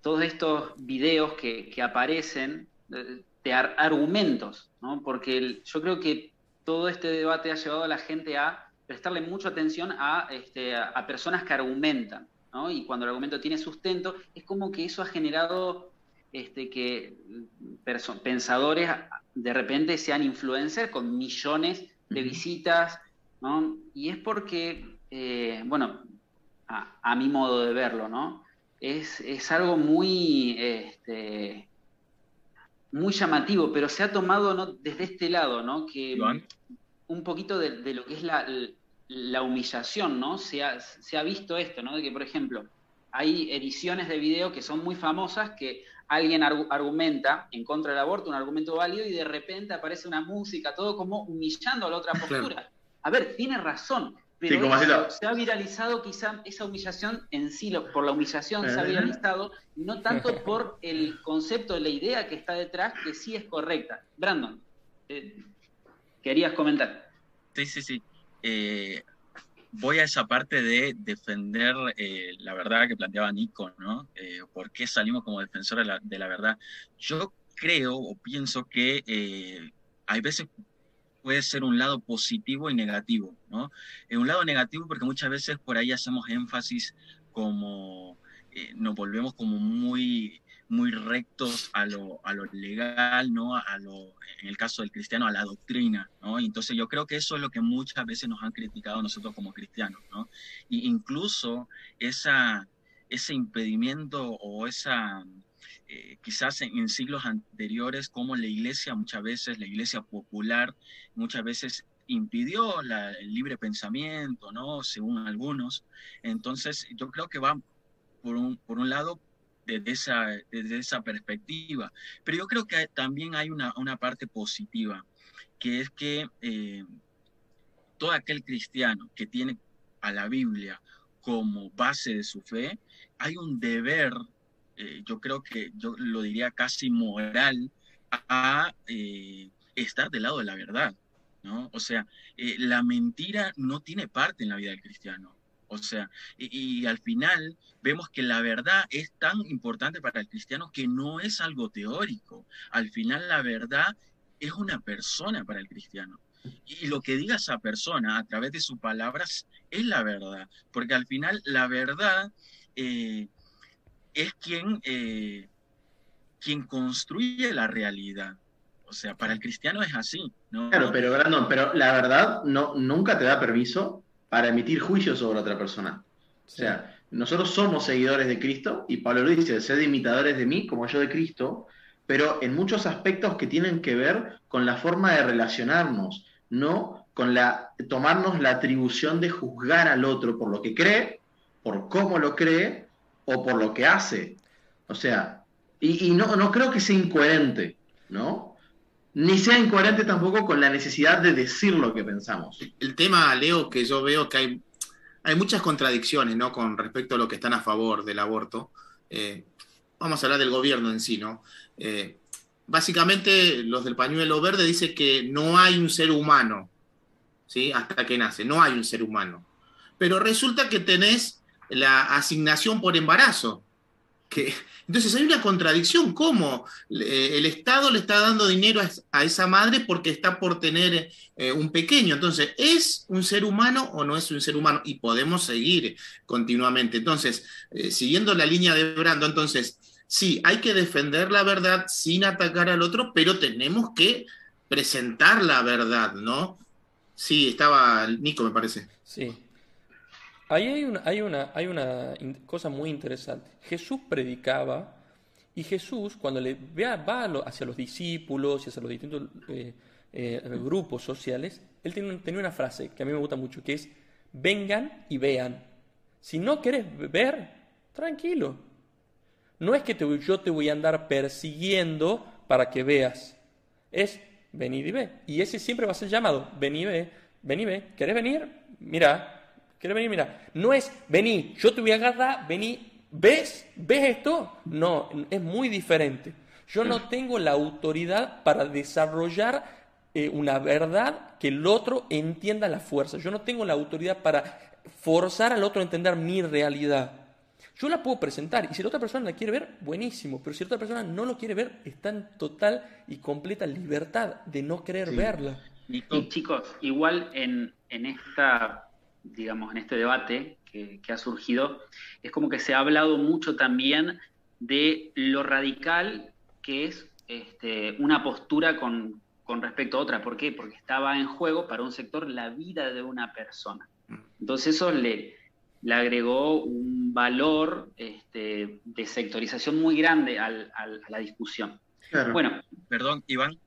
todos estos videos que, aparecen de, argumentos, ¿no? Porque yo creo que todo este debate ha llevado a la gente a prestarle mucha atención a, este, a, personas que argumentan, ¿no? Y cuando el argumento tiene sustento, es como que eso ha generado este, que pensadores de repente sean influencers con millones de visitas, y es porque, eh, bueno, a, mi modo de verlo, ¿no? Es, algo muy, este, muy llamativo, pero se ha tomado ¿no? desde este lado, ¿no? Que un poquito de, lo que es la, humillación, ¿no? Se ha, se ha, visto esto, ¿no? De que, por ejemplo, hay ediciones de video que son muy famosas que alguien argumenta en contra del aborto, un argumento válido, y de repente aparece una música, todo como humillando a la otra postura a ver, tiene razón, pero se ha viralizado quizá esa humillación en sí, por la humillación se ha viralizado, no tanto por el concepto de la idea que está detrás, que sí es correcta. Brandon, eh, querías comentar. Sí, sí, sí. Eh, voy a esa parte de defender eh, la verdad que planteaba Nico, ¿no? ¿Por qué salimos como defensores de la, de la verdad? Yo creo o pienso que hay veces puede ser un lado positivo y negativo, ¿no? En un lado negativo porque muchas veces por ahí hacemos énfasis como eh, nos volvemos como muy muy rectos a lo, a lo legal, ¿no? A lo, en el caso del cristiano, a la doctrina, ¿no? entonces yo creo que eso es lo que muchas veces nos han criticado nosotros como cristianos, ¿no? Y incluso esa, ese impedimento o esa, eh, quizás en, siglos anteriores, como la iglesia muchas veces, la iglesia popular, muchas veces impidió el libre pensamiento, ¿no? Según algunos. Entonces, yo creo que va por un, por un lado desde esa, desde esa perspectiva. Pero yo creo que también hay una, una parte positiva, que es que eh, todo aquel cristiano que tiene a la Biblia como base de su fe, hay un deber eh, yo creo que yo lo diría casi moral, a eh, estar del lado de la verdad, ¿no? O sea, la mentira no tiene parte en la vida del cristiano. O sea, y, al final vemos que la verdad es tan importante para el cristiano que no es algo teórico. Al final la verdad es una persona para el cristiano. Y lo que diga esa persona a través de sus palabras es la verdad. Porque al final la verdad es quien, eh, quien construye la realidad. O sea, para el cristiano es así. ¿no? Claro, pero Brandon, pero la verdad no, nunca te da permiso para emitir juicios sobre otra persona. O sea, nosotros somos seguidores de Cristo y Pablo lo dice, sed imitadores de mí como yo de Cristo, pero en muchos aspectos que tienen que ver con la forma de relacionarnos, no con la tomarnos la atribución de juzgar al otro por lo que cree, por cómo lo cree o por lo que hace. O sea, y, no, no creo que sea incoherente, ¿no? Ni sea incoherente tampoco con la necesidad de decir lo que pensamos. El tema, Leo, que yo veo que hay, hay muchas contradicciones, ¿no? Con respecto a lo que están a favor del aborto. Eh, vamos a hablar del gobierno en sí, ¿no? Eh, básicamente, los del pañuelo verde dicen que no hay un ser humano, ¿sí? Hasta que nace, no hay un ser humano. Pero resulta que tenés la asignación por embarazo. Entonces hay una contradicción, ¿cómo? el Estado le está dando dinero a, esa madre porque está por tener eh, un pequeño. Entonces, ¿es un ser humano o no es un ser humano? Y podemos seguir continuamente. Entonces, eh, siguiendo la línea de Brando, entonces, sí, hay que defender la verdad sin atacar al otro, pero tenemos que presentar la verdad, ¿no? Sí, estaba Nico, me parece. Sí, Ahí hay una, hay una, hay una cosa muy interesante. Jesús predicaba y Jesús, cuando le va hacia los discípulos y hacia los distintos eh, eh, grupos sociales, él tenía una frase que a mí me gusta mucho, que es, vengan y vean. Si no quieres ver, tranquilo. No es que yo te voy a andar persiguiendo para que veas. Es venir y ve. Y ese siempre va a ser llamado. Ven y ve. Ven y ve. ¿Querés venir? Mira, ¿Quieres venir? Mira, no es vení, yo te voy a agarrar, vení, ¿ves? ¿Ves esto? No, es muy diferente. Yo no tengo la autoridad para desarrollar eh, una verdad que el otro entienda la fuerza. Yo no tengo la autoridad para forzar al otro a entender mi realidad. Yo la puedo presentar y si la otra persona la quiere ver, buenísimo, pero si la otra persona no lo quiere ver, está en total y completa libertad de no querer verla. Y, chicos, igual en, en esta digamos, en este debate que, ha surgido, es como que se ha hablado mucho también de lo radical que es este, una postura con, respecto a otra. ¿Por qué? Porque estaba en juego para un sector la vida de una persona. Entonces eso le, le agregó un valor este, de sectorización muy grande a la discusión. Bueno. Perdón, Iván.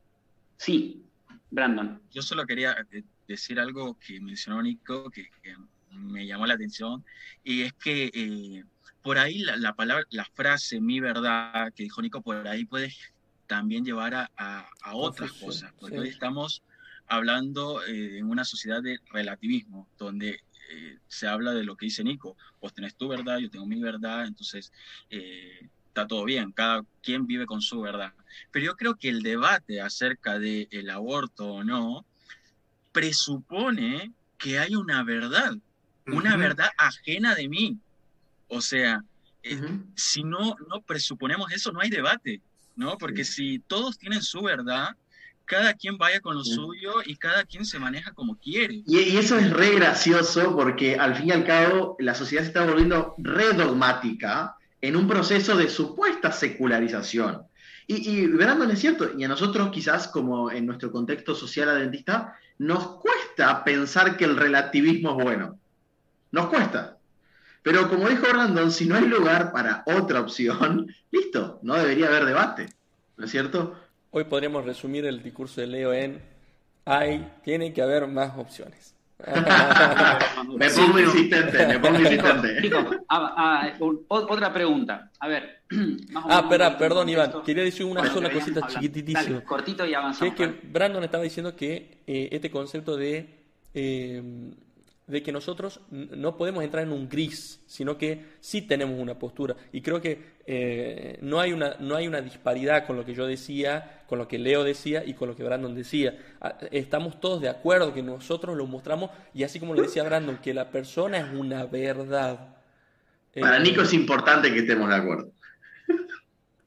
Sí, Brandon. Yo solo quería eh, decir algo que mencionó Nico, que, me llamó la atención, y es que eh, por ahí la, palabra, la frase mi verdad que dijo Nico, por ahí puede también llevar a, a, otras cosas, porque hoy estamos hablando eh, en una sociedad de relativismo, donde eh, se habla de lo que dice Nico, vos tenés tu verdad, yo tengo mi verdad, entonces eh, está todo bien, cada quien vive con su verdad. Pero yo creo que el debate acerca del el aborto o no presupone que hay una verdad, una verdad ajena de mí. O sea, eh, si no, no presuponemos eso, no hay debate, ¿no? Porque si todos tienen su verdad, cada quien vaya con lo suyo y cada quien se maneja como quiere. Y, eso es re gracioso porque al fin y al cabo la sociedad se está volviendo re dogmática en un proceso de supuesta secularización. Y, y Brandon es cierto, y a nosotros quizás como en nuestro contexto social adventista, nos cuesta pensar que el relativismo es bueno. Nos cuesta. Pero como dijo Brandon, si no hay lugar para otra opción, listo, no debería haber debate. ¿No es cierto? Hoy podríamos resumir el discurso de Leo en hay, tiene que haber más opciones. me pongo insistente, me pongo insistente. Ah, ah, otra pregunta. A ver. ah, espera, perdón, Iván. Quería decir una sola cosita chiquititísima. cortito y avanzamos. Que es que Brandon estaba diciendo que eh, este concepto de eh, de que nosotros no podemos entrar en un gris, sino que sí tenemos una postura. Y creo que eh, no, hay una, no hay una disparidad con lo que yo decía, con lo que Leo decía y con lo que Brandon decía. Ah, estamos todos de acuerdo que nosotros lo mostramos y así como lo decía Brandon, que la persona es una verdad. Para eh, Nico es importante que estemos de acuerdo.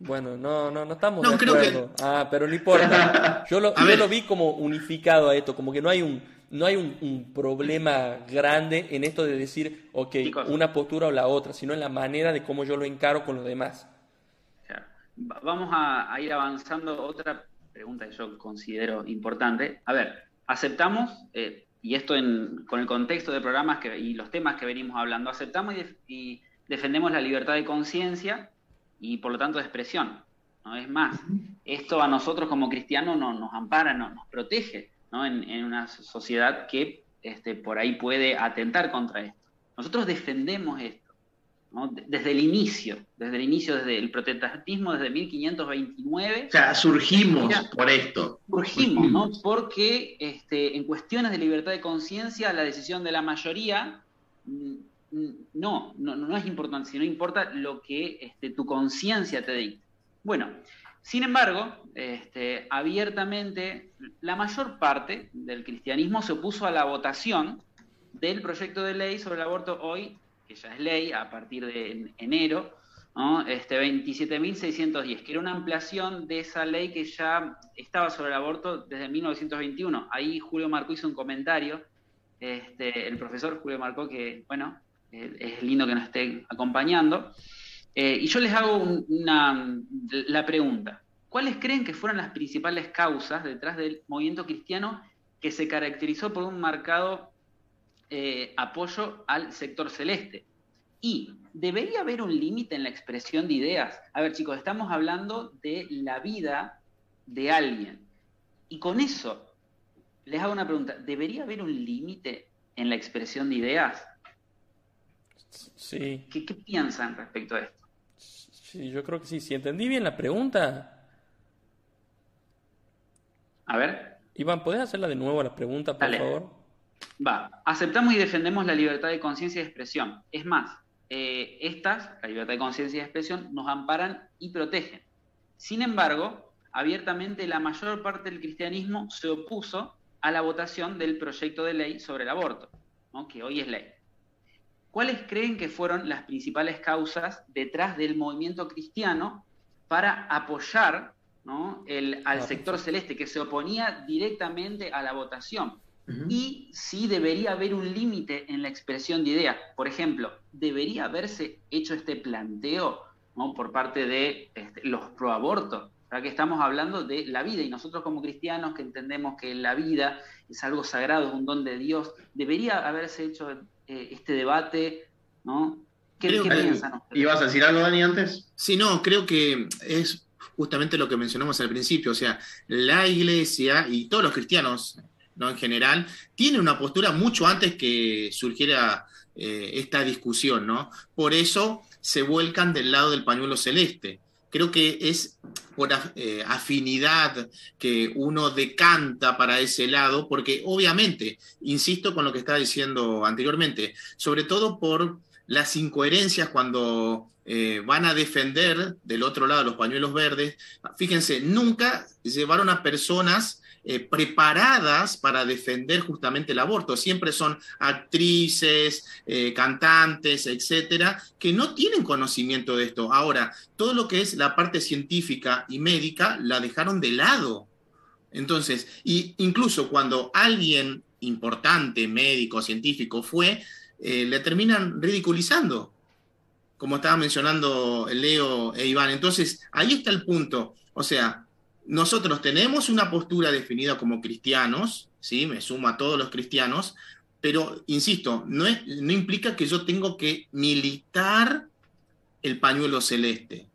Bueno, no, no, no estamos de acuerdo. Ah, pero no importa. Yo lo, yo lo vi como unificado a esto, como que no hay un no hay un, problema grande en esto de decir, ok, una postura o la otra, sino en la manera de cómo yo lo encaro con los demás. Vamos a, ir avanzando. Otra pregunta que yo considero importante. A ver, aceptamos, eh, y esto con el contexto de programas que, y los temas que venimos hablando, aceptamos y, defendemos la libertad de conciencia y por lo tanto de expresión. ¿no? Es más, esto a nosotros como cristianos nos ampara, nos protege en, una sociedad que este, por ahí puede atentar contra esto. Nosotros defendemos esto. desde el inicio, desde el inicio, desde el protestantismo, desde 1529. O sea, surgimos por esto. Surgimos, ¿no? Porque este, en cuestiones de libertad de conciencia, la decisión de la mayoría mm, no, no, no, es importante, sino importa lo que este, tu conciencia te dicta. Bueno, sin embargo, este, abiertamente, la mayor parte del cristianismo se opuso a la votación del proyecto de ley sobre el aborto hoy, que ya es ley a partir de enero, ¿no? este 27.610, que era una ampliación de esa ley que ya estaba sobre el aborto desde 1921. Ahí Julio Marcó hizo un comentario, este, el profesor Julio Marcó, que, bueno, eh, es lindo que nos esté acompañando. Eh, y yo les hago una, la pregunta, ¿cuáles creen que fueron las principales causas detrás del movimiento cristiano que se caracterizó por un marcado eh, apoyo al sector celeste? Y debería haber un límite en la expresión de ideas. A ver chicos, estamos hablando de la vida de alguien. Y con eso, les hago una pregunta, ¿debería haber un límite en la expresión de ideas? Sí. ¿Qué, ¿Qué, piensan respecto a esto? Sí, yo creo que sí. Si entendí bien la pregunta. A ver. Iván, ¿podés hacerla de nuevo la pregunta, por favor? Va. Aceptamos y defendemos la libertad de conciencia y expresión. Es más, eh, estas, la libertad de conciencia y expresión, nos amparan y protegen. Sin embargo, abiertamente la mayor parte del cristianismo se opuso a la votación del proyecto de ley sobre el aborto, ¿no? que hoy es ley. ¿Cuáles creen que fueron las principales causas detrás del movimiento cristiano para apoyar al sector celeste que se oponía directamente a la votación? Y si debería haber un límite en la expresión de ideas. Por ejemplo, ¿debería haberse hecho este planteo por parte de este, los proabortos? Para que estamos hablando de la vida y nosotros como cristianos que entendemos que la vida es algo sagrado, es un don de Dios, debería haberse hecho eh, este debate, ¿no? ¿Qué, piensan ustedes? ¿Ibas a decir algo, Dani, antes? Sí, no, creo que es justamente lo que mencionamos al principio, o sea, la iglesia y todos los cristianos, ¿no? En general, tienen una postura mucho antes que surgiera eh, esta discusión, ¿no? Por eso se vuelcan del lado del pañuelo celeste. creo que es por eh, afinidad que uno decanta para ese lado, porque obviamente, insisto con lo que estaba diciendo anteriormente, sobre todo por las incoherencias cuando eh, van a defender del otro lado los pañuelos verdes. Fíjense, nunca llevaron a personas eh, preparadas para defender justamente el aborto. Siempre son actrices, eh, cantantes, etcétera, que no tienen conocimiento de esto. Ahora, todo lo que es la parte científica y médica la dejaron de lado. Entonces, y incluso cuando alguien importante, médico, científico, fue, le terminan ridiculizando como estaba mencionando Leo e Iván. Entonces, ahí está el punto. O sea, nosotros tenemos una postura definida como cristianos, ¿sí? Me sumo a todos los cristianos, pero, insisto, no, es, no implica que yo tengo que militar el pañuelo celeste.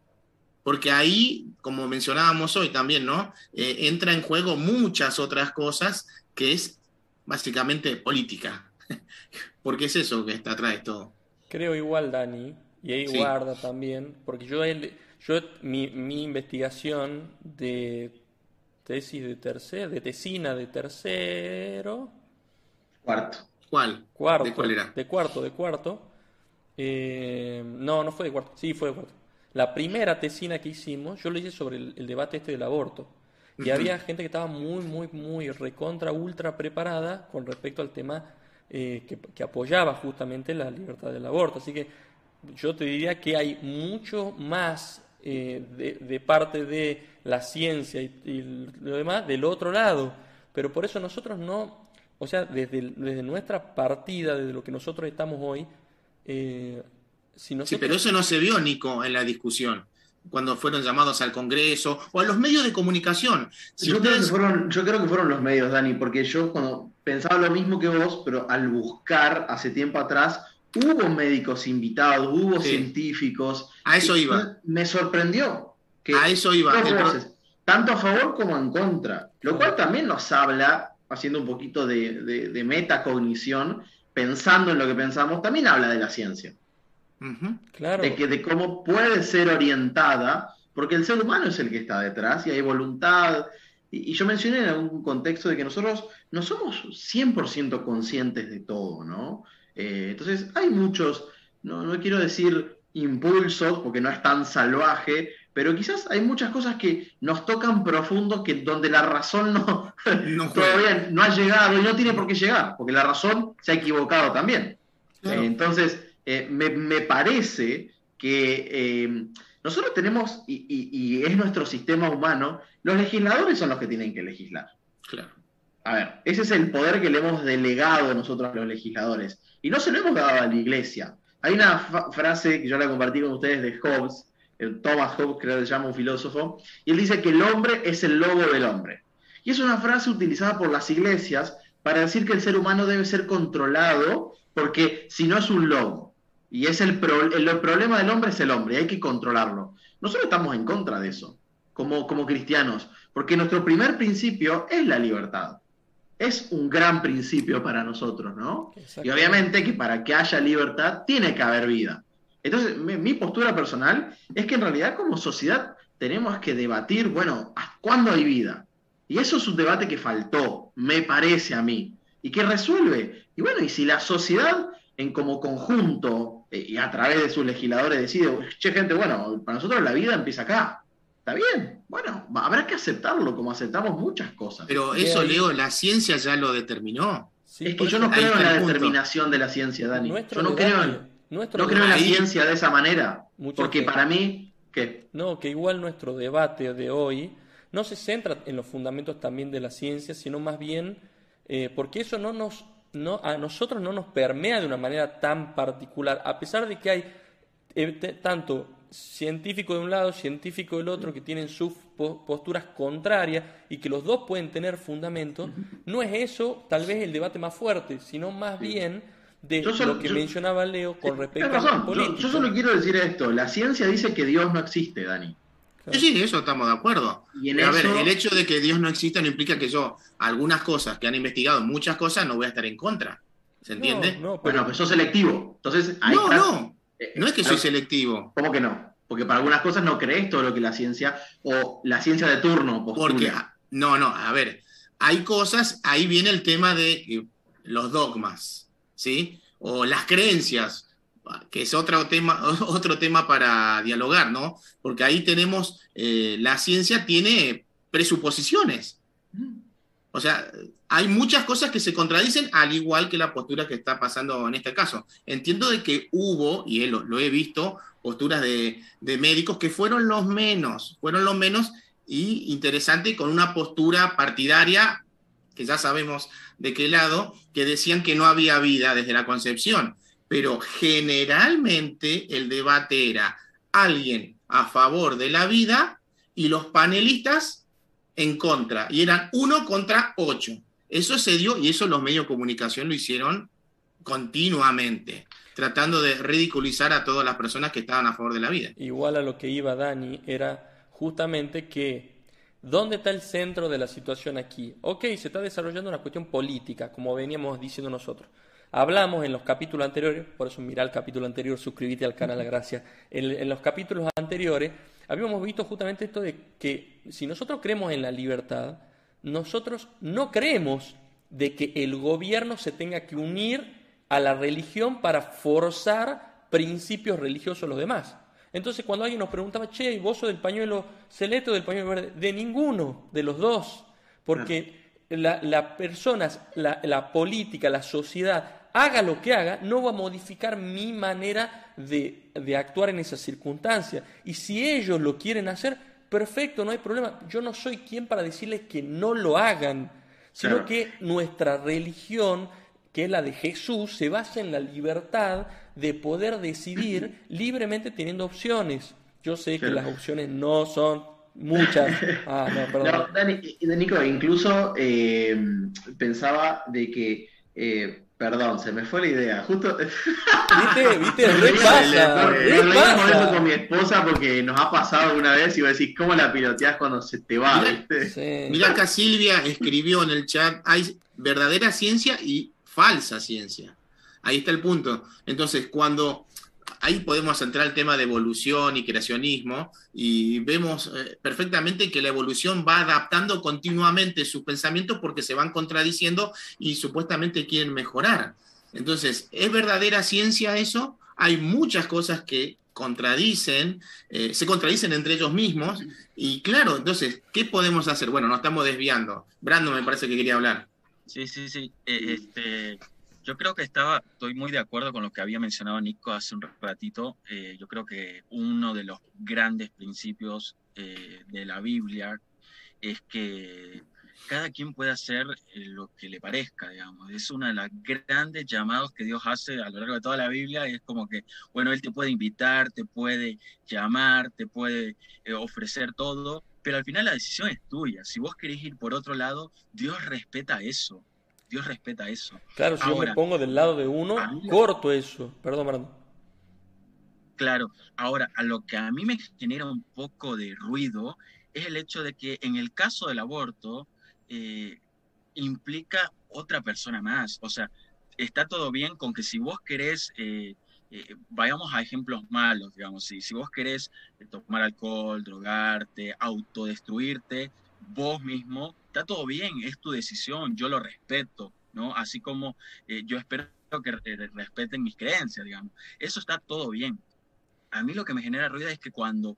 Porque ahí, como mencionábamos hoy también, ¿no? Eh, entra en juego muchas otras cosas que es básicamente política. porque es eso que está atrás de todo. Creo igual, Dani, y ahí guarda también, porque yo, yo mi, mi investigación de tesis de tercero, de tesina de tercero. Cuarto. ¿Cuál? Cuarto. ¿De cuál era? De cuarto, de cuarto. Eh, no, no fue de cuarto. Sí, fue de cuarto. La primera tesina que hicimos, yo lo hice sobre el, debate este del aborto. Y había gente que estaba muy, muy, muy recontra, ultra preparada con respecto al tema eh, que, que, apoyaba justamente la libertad del aborto. Así que yo te diría que hay mucho más eh, de, parte de la ciencia y, lo demás del otro lado. Pero por eso nosotros no, o sea, desde, desde nuestra partida, desde lo que nosotros estamos hoy, eh, si Sí, pero eso no se vio, Nico, en la discusión cuando fueron llamados al Congreso o a los medios de comunicación. yo, creo que fueron, yo creo que fueron los medios, Dani, porque yo cuando pensaba lo mismo que vos, pero al buscar hace tiempo atrás, hubo médicos invitados, hubo científicos. A eso iba. Me sorprendió que a eso iba. tanto a favor como en contra, lo cual también nos habla, haciendo un poquito de, metacognición, pensando en lo que pensamos, también habla de la ciencia. Claro. De, que, de cómo puede ser orientada, porque el ser humano es el que está detrás y hay voluntad. Y, y yo mencioné en algún contexto de que nosotros no somos 100% conscientes de todo, ¿no? Eh, entonces, hay muchos, no, no quiero decir impulsos, porque no es tan salvaje, pero quizás hay muchas cosas que nos tocan profundo, que donde la razón no, todavía no ha llegado y no tiene por qué llegar, porque la razón se ha equivocado también. Eh, entonces, eh, me, parece que nosotros tenemos, y, y, es nuestro sistema humano, los legisladores son los que tienen que legislar. Claro. A ver, ese es el poder que le hemos delegado nosotros a los legisladores. Y no se lo hemos dado a la iglesia. Hay una frase que yo la compartí con ustedes de Hobbes, el Thomas Hobbes, creo que se llama un filósofo, y él dice que el hombre es el lobo del hombre. Y es una frase utilizada por las iglesias para decir que el ser humano debe ser controlado porque si no es un lobo. Y es el, el, problema del hombre es el hombre, y hay que controlarlo. Nosotros estamos en contra de eso, como, como cristianos, porque nuestro primer principio es la libertad es un gran principio para nosotros, ¿no? Y obviamente que para que haya libertad tiene que haber vida. Entonces, mi, postura personal es que en realidad como sociedad tenemos que debatir, bueno, ¿cuándo hay vida? Y eso es un debate que faltó, me parece a mí, y que resuelve. Y bueno, y si la sociedad en como conjunto y a través de sus legisladores decide, che gente, bueno, para nosotros la vida empieza acá, está bien, bueno, habrá que aceptarlo, como aceptamos muchas cosas. Pero eso, Leo, la ciencia ya lo determinó. es que yo no creo en la determinación de la ciencia, Dani. yo no creo en, no creo en la ciencia de esa manera. Porque para mí, ¿qué? No, que igual nuestro debate de hoy no se centra en los fundamentos también de la ciencia, sino más bien eh, porque eso no nos, no, a nosotros no nos permea de una manera tan particular, a pesar de que hay eh, tanto científico de un lado, científico del otro, que tienen sus posturas contrarias y que los dos pueden tener fundamento, no es eso tal vez el debate más fuerte, sino más bien de lo que mencionaba Leo con respecto a la política. Yo, solo quiero decir esto, la ciencia dice que Dios no existe, Dani. Sí, sí, eso estamos de acuerdo. a ver, el hecho de que Dios no exista no implica que yo, algunas cosas que han investigado, muchas cosas, no voy a estar en contra. ¿Se entiende? No, Bueno, pues sos selectivo. Entonces, no, no. Eh, no es que soy selectivo. ¿Cómo que no? Porque para algunas cosas no crees todo lo que la ciencia o la ciencia de turno postula. Porque, no, no, a ver, hay cosas, ahí viene el tema de los dogmas, ¿sí? O las creencias, que es otro tema, otro tema para dialogar, ¿no? Porque ahí tenemos, eh, la ciencia tiene presuposiciones. O sea, hay muchas cosas que se contradicen, al igual que la postura que está pasando en este caso. Entiendo de que hubo, y lo, lo he visto, posturas de, de, médicos que fueron los menos, fueron los menos, y interesante, con una postura partidaria, que ya sabemos de qué lado, que decían que no había vida desde la concepción. Pero generalmente el debate era alguien a favor de la vida y los panelistas en contra, y eran uno contra ocho. Eso se dio y eso los medios de comunicación lo hicieron continuamente, tratando de ridiculizar a todas las personas que estaban a favor de la vida. Igual a lo que iba Dani era justamente que ¿dónde está el centro de la situación aquí? Ok, se está desarrollando una cuestión política, como veníamos diciendo nosotros. Hablamos en los capítulos anteriores, por eso mira el capítulo anterior, suscríbete al canal, gracias. en los capítulos anteriores habíamos visto justamente esto de que si nosotros creemos en la libertad, nosotros no creemos de que el gobierno se tenga que unir a la religión para forzar principios religiosos a los demás. Entonces cuando alguien nos preguntaba, che, ¿vos sos del pañuelo celeste o del pañuelo verde? De ninguno, de los dos. Porque la, la persona, la, la política, la sociedad, haga lo que haga, no va a modificar mi manera de, de actuar en esa circunstancia. Y si ellos lo quieren hacer, perfecto, no hay problema. Yo no soy quien para decirles que no lo hagan, sino que nuestra religión, que es la de Jesús, se basa en la libertad de poder decidir libremente teniendo opciones. Yo sé que las opciones no son muchas. Ah, no, perdón. No, Nico, incluso eh, pensaba de que eh, Perdón, se me fue la idea. Justo. ¿Viste? ¿Viste? Re pasa. eso con mi esposa porque nos ha pasado una vez y voy a decir, ¿cómo la piloteas cuando se te va? Mira, acá Silvia escribió en el chat: hay verdadera ciencia y falsa ciencia. Ahí está el punto. Entonces, cuando ahí podemos entrar al tema de evolución y creacionismo y vemos eh, perfectamente que la evolución va adaptando continuamente sus pensamientos porque se van contradiciendo y supuestamente quieren mejorar. Entonces, ¿es verdadera ciencia eso? Hay muchas cosas que contradicen, eh, se contradicen entre ellos mismos y claro, entonces, ¿qué podemos hacer? Bueno, nos estamos desviando. Brando me parece que quería hablar. Sí, sí, sí. Eh, este, yo creo que estaba, estoy muy de acuerdo con lo que había mencionado Nico hace un ratito. Eh, yo creo que uno de los grandes principios eh, de la Biblia es que cada quien puede hacer eh, lo que le parezca, digamos. Es uno de los grandes llamados que Dios hace a lo largo de toda la Biblia. es como que, bueno, Él te puede invitar, te puede llamar, te puede ofrecer todo, pero al final la decisión es tuya. Si vos querés ir por otro lado, Dios respeta eso. Dios respeta eso. Claro, si yo me pongo del lado de uno, corto eso. Perdón, perdón. Claro, ahora, a lo que a mí me genera un poco de ruido es el hecho de que en el caso del aborto eh, implica otra persona más. O sea, está todo bien con que si vos querés, eh, eh, vayamos a ejemplos malos, digamos, si, si vos querés tomar alcohol, drogarte, autodestruirte, vos mismo, está todo bien, es tu decisión, yo lo respeto, ¿no? Así como eh, yo espero que respeten mis creencias, digamos. Eso está todo bien. A mí lo que me genera ruido es que cuando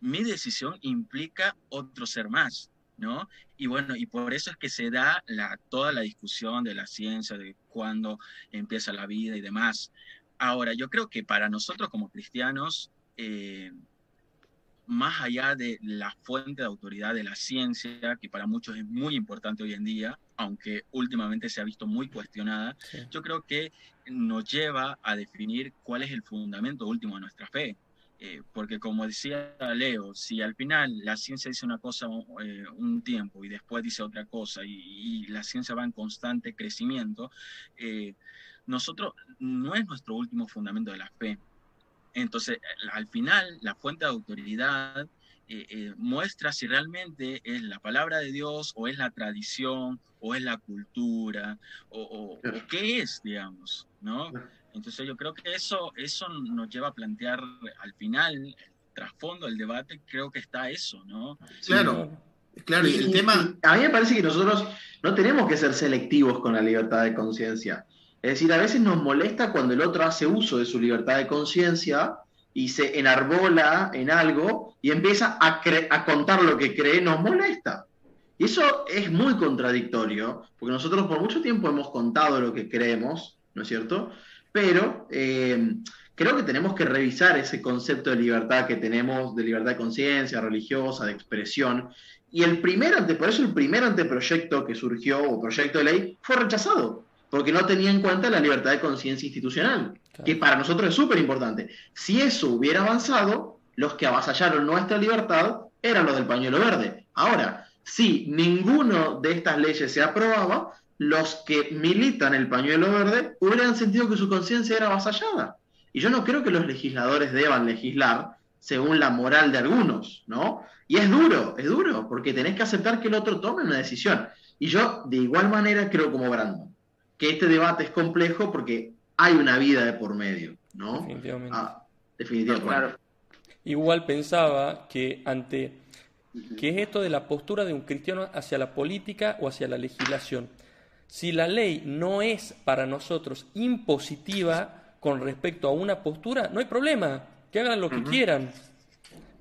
mi decisión implica otro ser más, ¿no? Y bueno, y por eso es que se da la, toda la discusión de la ciencia, de cuándo empieza la vida y demás. Ahora, yo creo que para nosotros como cristianos, eh, más allá de la fuente de autoridad de la ciencia, que para muchos es muy importante hoy en día, aunque últimamente se ha visto muy cuestionada, yo creo que nos lleva a definir cuál es el fundamento último de nuestra fe. Eh, porque como decía Leo, si al final la ciencia dice una cosa eh, un tiempo y después dice otra cosa y, la ciencia va en constante crecimiento, eh, nosotros no es nuestro último fundamento de la fe. Entonces, al final, la fuente de autoridad eh, eh, muestra si realmente es la palabra de Dios o es la tradición o es la cultura o, qué es, digamos, ¿no? Entonces yo creo que eso, eso nos lleva a plantear al final trasfondo del debate creo que está eso, ¿no? Claro, claro, y el tema... A mí me parece que nosotros no tenemos que ser selectivos con la libertad de conciencia. Es decir, a veces nos molesta cuando el otro hace uso de su libertad de conciencia y se enarbola en algo y empieza a, a contar lo que cree, nos molesta. Y eso es muy contradictorio, porque nosotros por mucho tiempo hemos contado lo que creemos, ¿no es cierto? Pero eh, creo que tenemos que revisar ese concepto de libertad que tenemos, de libertad de conciencia, religiosa, de expresión. Y el primer ante, por eso el primer anteproyecto que surgió, o proyecto de ley, fue rechazado, porque no tenía en cuenta la libertad de conciencia institucional, que para nosotros es súper importante. Si eso hubiera avanzado, los que avasallaron nuestra libertad eran los del pañuelo verde. Ahora, si ninguno de estas leyes se aprobaba, los que militan el pañuelo verde hubieran sentido que su conciencia era avasallada. Y yo no creo que los legisladores deban legislar según la moral de algunos, ¿no? Y es duro, es duro, porque tenés que aceptar que el otro tome una decisión. Y yo, de igual manera, creo como Brandon, que este debate es complejo porque hay una vida de por medio, ¿no? Definitivamente. Ah, definitivamente. Igual pensaba que ante que es esto de la postura de un cristiano hacia la política o hacia la legislación. Si la ley no es para nosotros impositiva con respecto a una postura, no hay problema, que hagan lo que quieran.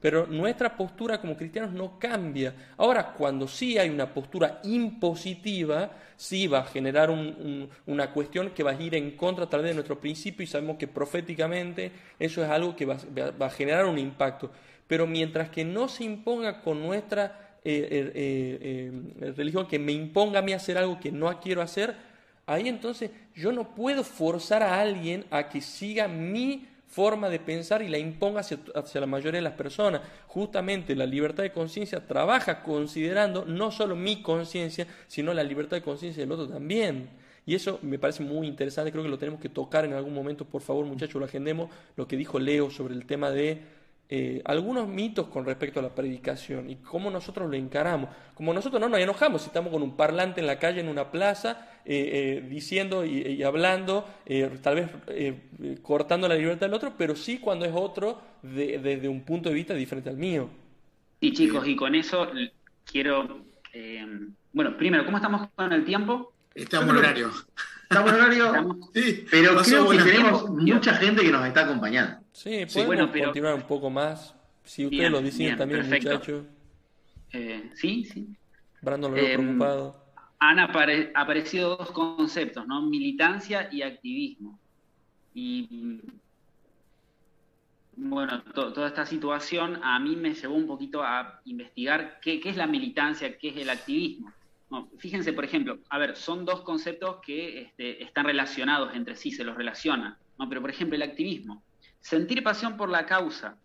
Pero nuestra postura como cristianos no cambia. Ahora, cuando sí hay una postura impositiva, sí va a generar una cuestión que va a ir en contra tal vez de nuestro principio y sabemos que proféticamente eso es algo que va a generar un impacto. Pero mientras que no se imponga con nuestra eh, eh, eh, religión que me imponga a mí hacer algo que no quiero hacer, ahí entonces yo no puedo forzar a alguien a que siga mi forma de pensar y la imponga hacia, la mayoría de las personas. Justamente la libertad de conciencia trabaja considerando no solo mi conciencia, sino la libertad de conciencia del otro también. Y eso me parece muy interesante, creo que lo tenemos que tocar en algún momento, por favor muchachos, lo agendemos, lo que dijo Leo sobre el tema de eh, algunos mitos con respecto a la predicación y cómo nosotros lo encaramos. Como nosotros no nos enojamos si estamos con un parlante en la calle, en una plaza, eh, eh, diciendo y, hablando, tal vez cortando la libertad del otro, pero sí cuando es otro desde un punto de vista diferente al mío. Y chicos, y con eso quiero... bueno, primero, ¿cómo estamos con el tiempo? Estamos en horario. Estamos en horario, sí, pero creo que tenemos mucha gente que nos está acompañando. Sí, podemos continuar un poco más. Si ustedes lo dicen también, muchachos. Eh, sí, sí. Brandon lo veo em, preocupado. Han aparecido dos conceptos, ¿no? Militancia y activismo. Y bueno, toda esta situación a mí me llevó un poquito a investigar qué, es la militancia, qué es el activismo. fíjense, por ejemplo, a ver, son dos conceptos que este, están relacionados entre sí, se los relacionan. ¿no? Pero, por ejemplo, el activismo Sentir pasión por la causa,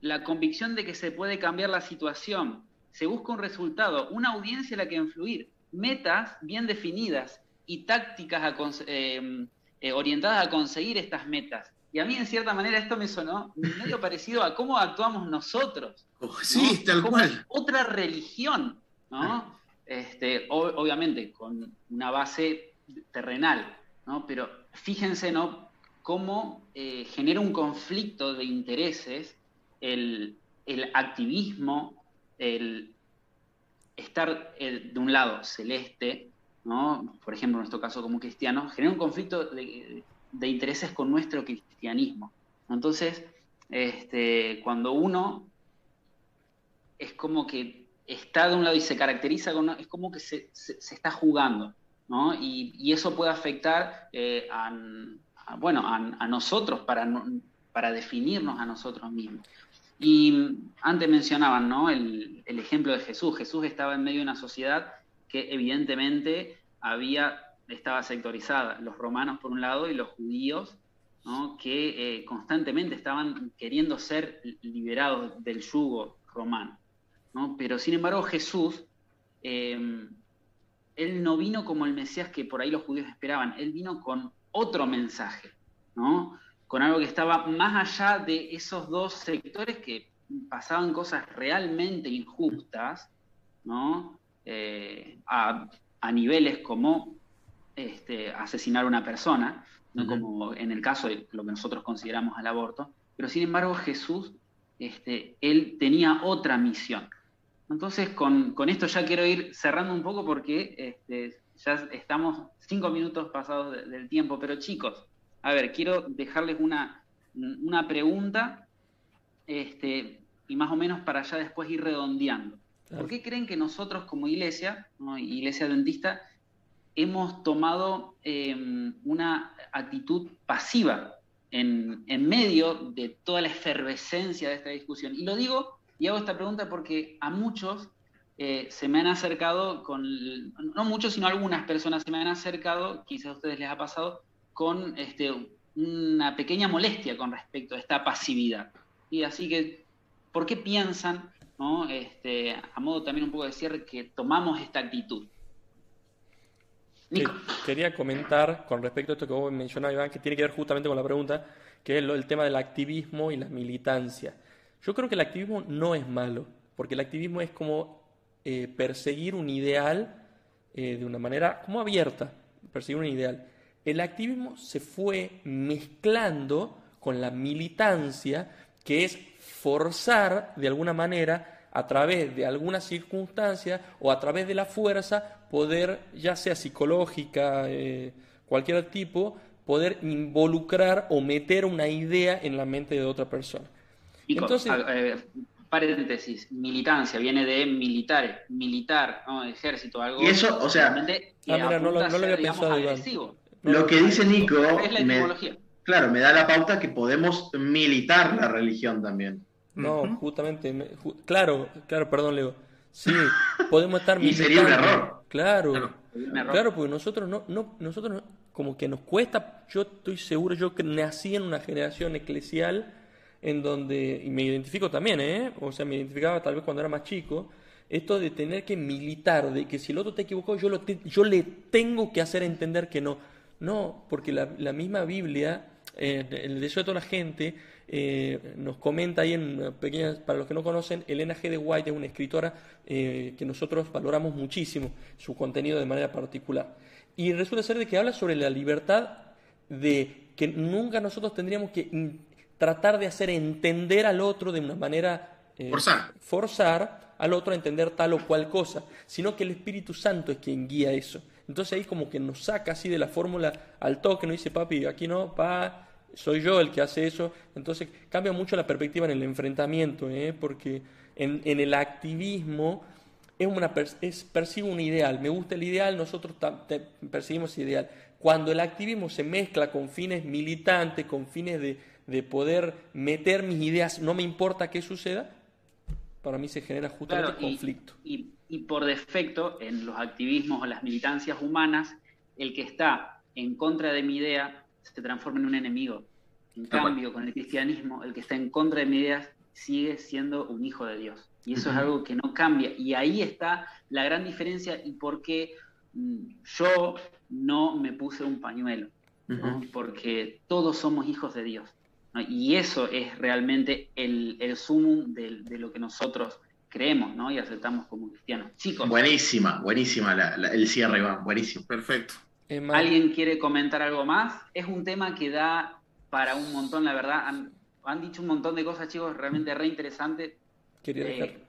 la convicción de que se puede cambiar la situación, se busca un resultado, una audiencia en la que influir, metas bien definidas y tácticas eh, eh, orientadas a conseguir estas metas. Y a mí, en cierta manera, esto me sonó medio parecido a cómo actuamos nosotros. Oh, sí, tal cual. Otra religión, ¿no? Este, obviamente, con una base terrenal, ¿no? Pero fíjense, ¿no? Cómo eh, genera un conflicto de intereses el, activismo, el estar eh, de un lado celeste, ¿no? por ejemplo en nuestro caso como cristianos, genera un conflicto de, intereses con nuestro cristianismo. Entonces, este, cuando uno es como que está de un lado y se caracteriza con, es como que se, está jugando, ¿no? y, eso puede afectar eh, a, bueno, a, nosotros para, para definirnos a nosotros mismos. Y antes mencionaban ¿no? el, ejemplo de Jesús. Jesús estaba en medio de una sociedad que evidentemente había, estaba sectorizada, los romanos por un lado y los judíos, ¿no? que eh, constantemente estaban queriendo ser liberados del yugo romano. ¿no? Pero sin embargo Jesús, eh, él no vino como el Mesías que por ahí los judíos esperaban, él vino con otro mensaje, ¿no? Con algo que estaba más allá de esos dos sectores que pasaban cosas realmente injustas, ¿no? Eh, a, niveles como este, asesinar a una persona, ¿no? como en el caso de lo que nosotros consideramos el aborto, pero sin embargo Jesús este, él tenía otra misión. Entonces, con, esto ya quiero ir cerrando un poco porque este, ya estamos cinco minutos pasados del tiempo, pero chicos, a ver, quiero dejarles una, una pregunta este, y más o menos para ya después ir redondeando. ¿Por qué creen que nosotros como iglesia, iglesia dentista, hemos tomado em, una actitud pasiva en, medio de toda la efervescencia de esta discusión? Y lo digo y hago esta pregunta porque a muchos eh, se me han acercado con, no muchos, sino algunas personas se me han acercado, quizás a ustedes les ha pasado, con este, una pequeña molestia con respecto a esta pasividad. Y así que, ¿por qué piensan ¿no? Este, a modo también un poco de cierre, que tomamos esta actitud. Quería comentar con respecto a esto que vos mencionabas, Iván, que tiene que ver justamente con la pregunta, que es el tema del activismo y la militancia. Yo creo que el activismo no es malo, porque el activismo es como eh, perseguir un ideal eh, de una manera como abierta, perseguir un ideal. El activismo se fue mezclando con la militancia, que es forzar de alguna manera a través de alguna circunstancia o a través de la fuerza poder, ya sea psicológica, eh, cualquier tipo, poder involucrar o meter una idea en la mente de otra persona. Entonces, paréntesis, militancia, viene de militares, militar, ejército, algo. Y eso, o sea, ah, no, lo, había pensado, Lo que dice Nico, claro, me da la pauta que podemos militar la religión también. No, justamente, claro, claro, perdón, Leo. Sí, podemos estar Y sería un error. Claro, claro, porque nosotros no, no, nosotros como que nos cuesta, yo estoy seguro, yo que nací en una generación eclesial en donde, y me identifico también, ¿eh? O sea, me identificaba tal vez cuando era más chico, esto de tener que militar, de que si el otro te equivocó, yo, lo yo le tengo que hacer entender que no. No, porque la, misma Biblia, eh, el deseo de toda la gente, eh, nos comenta ahí en pequeñas, para los que no conocen, Elena G. de White es una escritora eh, que nosotros valoramos muchísimo su contenido de manera particular. Y resulta ser de que habla sobre la libertad de que nunca nosotros tendríamos que tratar de hacer entender al otro de una manera... Eh, forzar. Forzar al otro a entender tal o cual cosa, sino que el Espíritu Santo es quien guía eso. Entonces ahí como que nos saca así de la fórmula al toque, no dice papi, aquí no, pa, soy yo el que hace eso. Entonces cambia mucho la perspectiva en el enfrentamiento, ¿eh? porque en, el activismo es una es, persigo un ideal, me gusta el ideal, nosotros perseguimos ideal. Cuando el activismo se mezcla con fines militantes, con fines de, de poder meter mis ideas, no me importa qué suceda, para mí se genera justamente conflicto. Y, y, por defecto, en los activismos o las militancias humanas, el que está en contra de mi idea se transforma en un enemigo. En cambio, con el cristianismo, el que está en contra de mi ideas sigue siendo un hijo de Dios. Y eso es algo que no cambia. Y ahí está la gran diferencia y por qué mm, yo no me puse un pañuelo. Porque todos somos hijos de Dios. Y eso es realmente el, el sumum de, lo que nosotros creemos ¿no? y aceptamos como cristianos. Chicos. Buenísima, buenísima el cierre, Iván. Buenísimo. Perfecto. ¿Alguien quiere comentar algo más? Es un tema que da para un montón, la verdad. Han, dicho un montón de cosas, chicos, realmente re interesante. Quería dejar eh,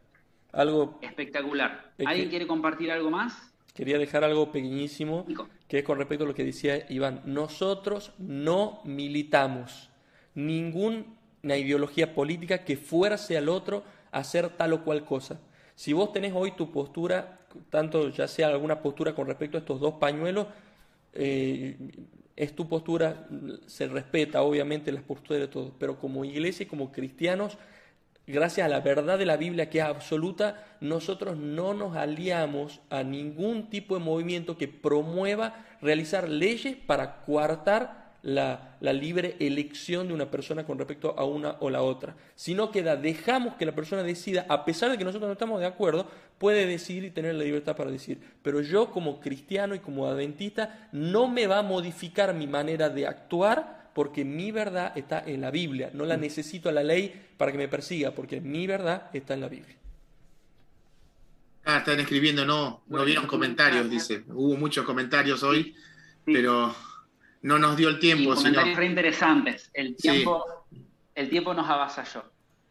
algo espectacular. ¿Alguien quiere compartir algo más? Quería dejar algo pequeñísimo, que es con respecto a lo que decía Iván. Nosotros no militamos ninguna ideología política que fuerce al otro a hacer tal o cual cosa. Si vos tenés hoy tu postura, tanto ya sea alguna postura con respecto a estos dos pañuelos, eh, es tu postura, se respeta obviamente las posturas de todos, pero como iglesia y como cristianos, gracias a la verdad de la Biblia que es absoluta, nosotros no nos aliamos a ningún tipo de movimiento que promueva realizar leyes para coartar la, libre elección de una persona con respecto a una o la otra, sino que dejamos que la persona decida, a pesar de que nosotros no estamos de acuerdo, puede decidir y tener la libertad para decir. Pero yo como cristiano y como adventista no me va a modificar mi manera de actuar porque mi verdad está en la Biblia, no la necesito a la ley para que me persiga, porque mi verdad está en la Biblia. Ah, están escribiendo, no, no vieron comentarios, dice. Hubo muchos comentarios hoy, pero no nos dio el tiempo. Y comentarios re interesantes. El tiempo, el tiempo nos avasalló.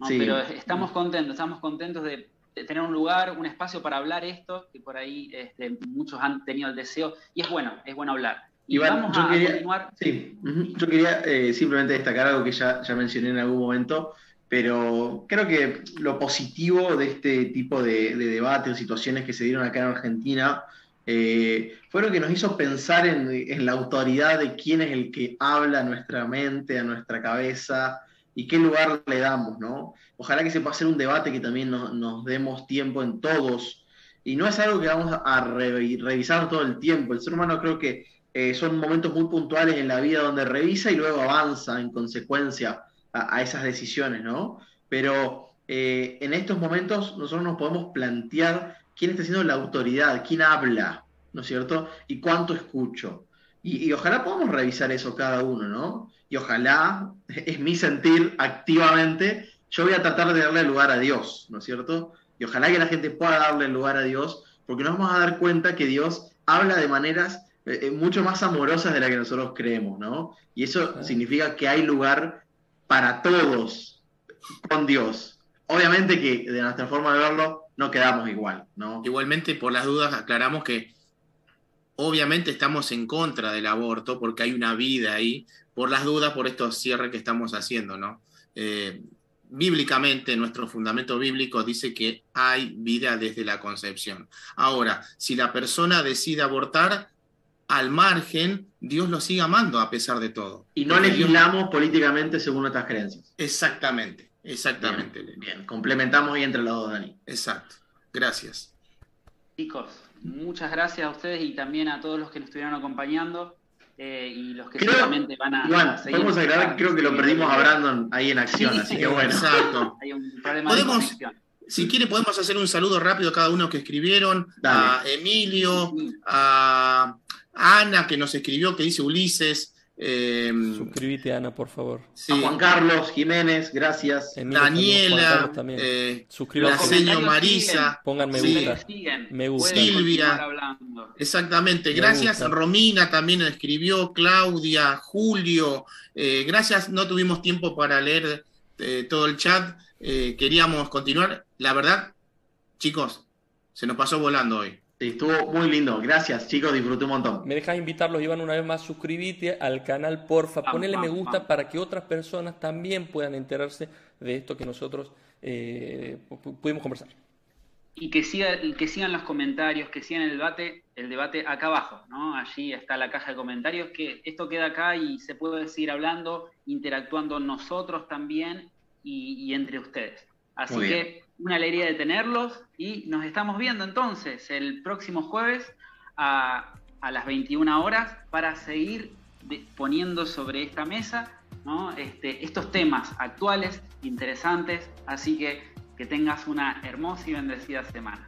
Pero estamos contentos, estamos contentos de, tener un lugar, un espacio para hablar esto, que por ahí este, muchos han tenido el deseo, y es bueno, es bueno hablar. Y vamos yo a quería, continuar. Sí, yo quería eh, simplemente destacar algo que ya, ya mencioné en algún momento, pero creo que lo positivo de este tipo de, de debate o situaciones que se dieron acá en Argentina eh, fue lo que nos hizo pensar en, la autoridad de quién es el que habla a nuestra mente, a nuestra cabeza y qué lugar le damos, ¿no? Ojalá que se pueda hacer un debate que también nos demos tiempo en todos. Y no es algo que vamos a revisar todo el tiempo. El ser humano creo que eh, son momentos muy puntuales en la vida donde revisa y luego avanza en consecuencia a, esas decisiones, ¿no? Pero eh, en estos momentos nosotros nos podemos plantear quién está siendo la autoridad, quién habla, ¿no es cierto? Y cuánto escucho. Y, ojalá podamos revisar eso cada uno, ¿no? Y ojalá, es mi sentir activamente, yo voy a tratar de darle lugar a Dios, ¿no es cierto? Y ojalá que la gente pueda darle lugar a Dios, porque nos vamos a dar cuenta que Dios habla de maneras eh, eh, mucho más amorosas de las que nosotros creemos, ¿no? Y eso significa que hay lugar para todos con Dios. Obviamente que de nuestra forma de verlo no quedamos igual, ¿no? Igualmente, por las dudas, aclaramos que obviamente estamos en contra del aborto porque hay una vida ahí, por las dudas, por estos cierres que estamos haciendo, ¿no? Eh, bíblicamente, nuestro fundamento bíblico dice que hay vida desde la concepción. Ahora, si la persona decide abortar, al margen, Dios lo sigue amando a pesar de todo. Y no legislamos políticamente según nuestras creencias. Exactamente, exactamente. Bien, complementamos ahí entre los dos, Dani. Exacto. Gracias. Chicos, muchas gracias a ustedes y también a todos los que nos estuvieron acompañando. Eh, y los que seguramente van a, Iván, seguir. Podemos agregar, creo que lo perdimos a Brandon ahí en acción, así que bueno. Exacto. Hay un problema ¿Podemos, si quiere, podemos hacer un saludo rápido a cada uno que escribieron, a Emilio, a Ana que nos escribió, que dice Ulises. Eh, Suscríbete, Ana, por favor. A Juan Carlos Jiménez, gracias. Daniela, eh, la señor Marisa. Pongan me gusta. Me gusta. Silvia. Exactamente. gracias. Romina también escribió. Claudia, Julio. Eh, gracias. No tuvimos tiempo para leer eh, todo el chat. Eh, queríamos continuar. La verdad, chicos, se nos pasó volando hoy. Sí, estuvo muy lindo. Gracias, chicos, disfruté un montón. Me dejas invitarlos, Iván, una vez más, suscríbete al canal, porfa, ponele me gusta para que otras personas también puedan enterarse de esto que nosotros eh, pudimos conversar. Y que, siga, que sigan los comentarios, que sigan el debate, el debate acá abajo, ¿no? Allí está la caja de comentarios, que esto queda acá y se puede seguir hablando, interactuando nosotros también y entre ustedes. Así que una alegría de tenerlos y nos estamos viendo entonces el próximo jueves a, las 21 horas para seguir poniendo sobre esta mesa este, estos temas actuales, interesantes. Así que que tengas una hermosa y bendecida semana.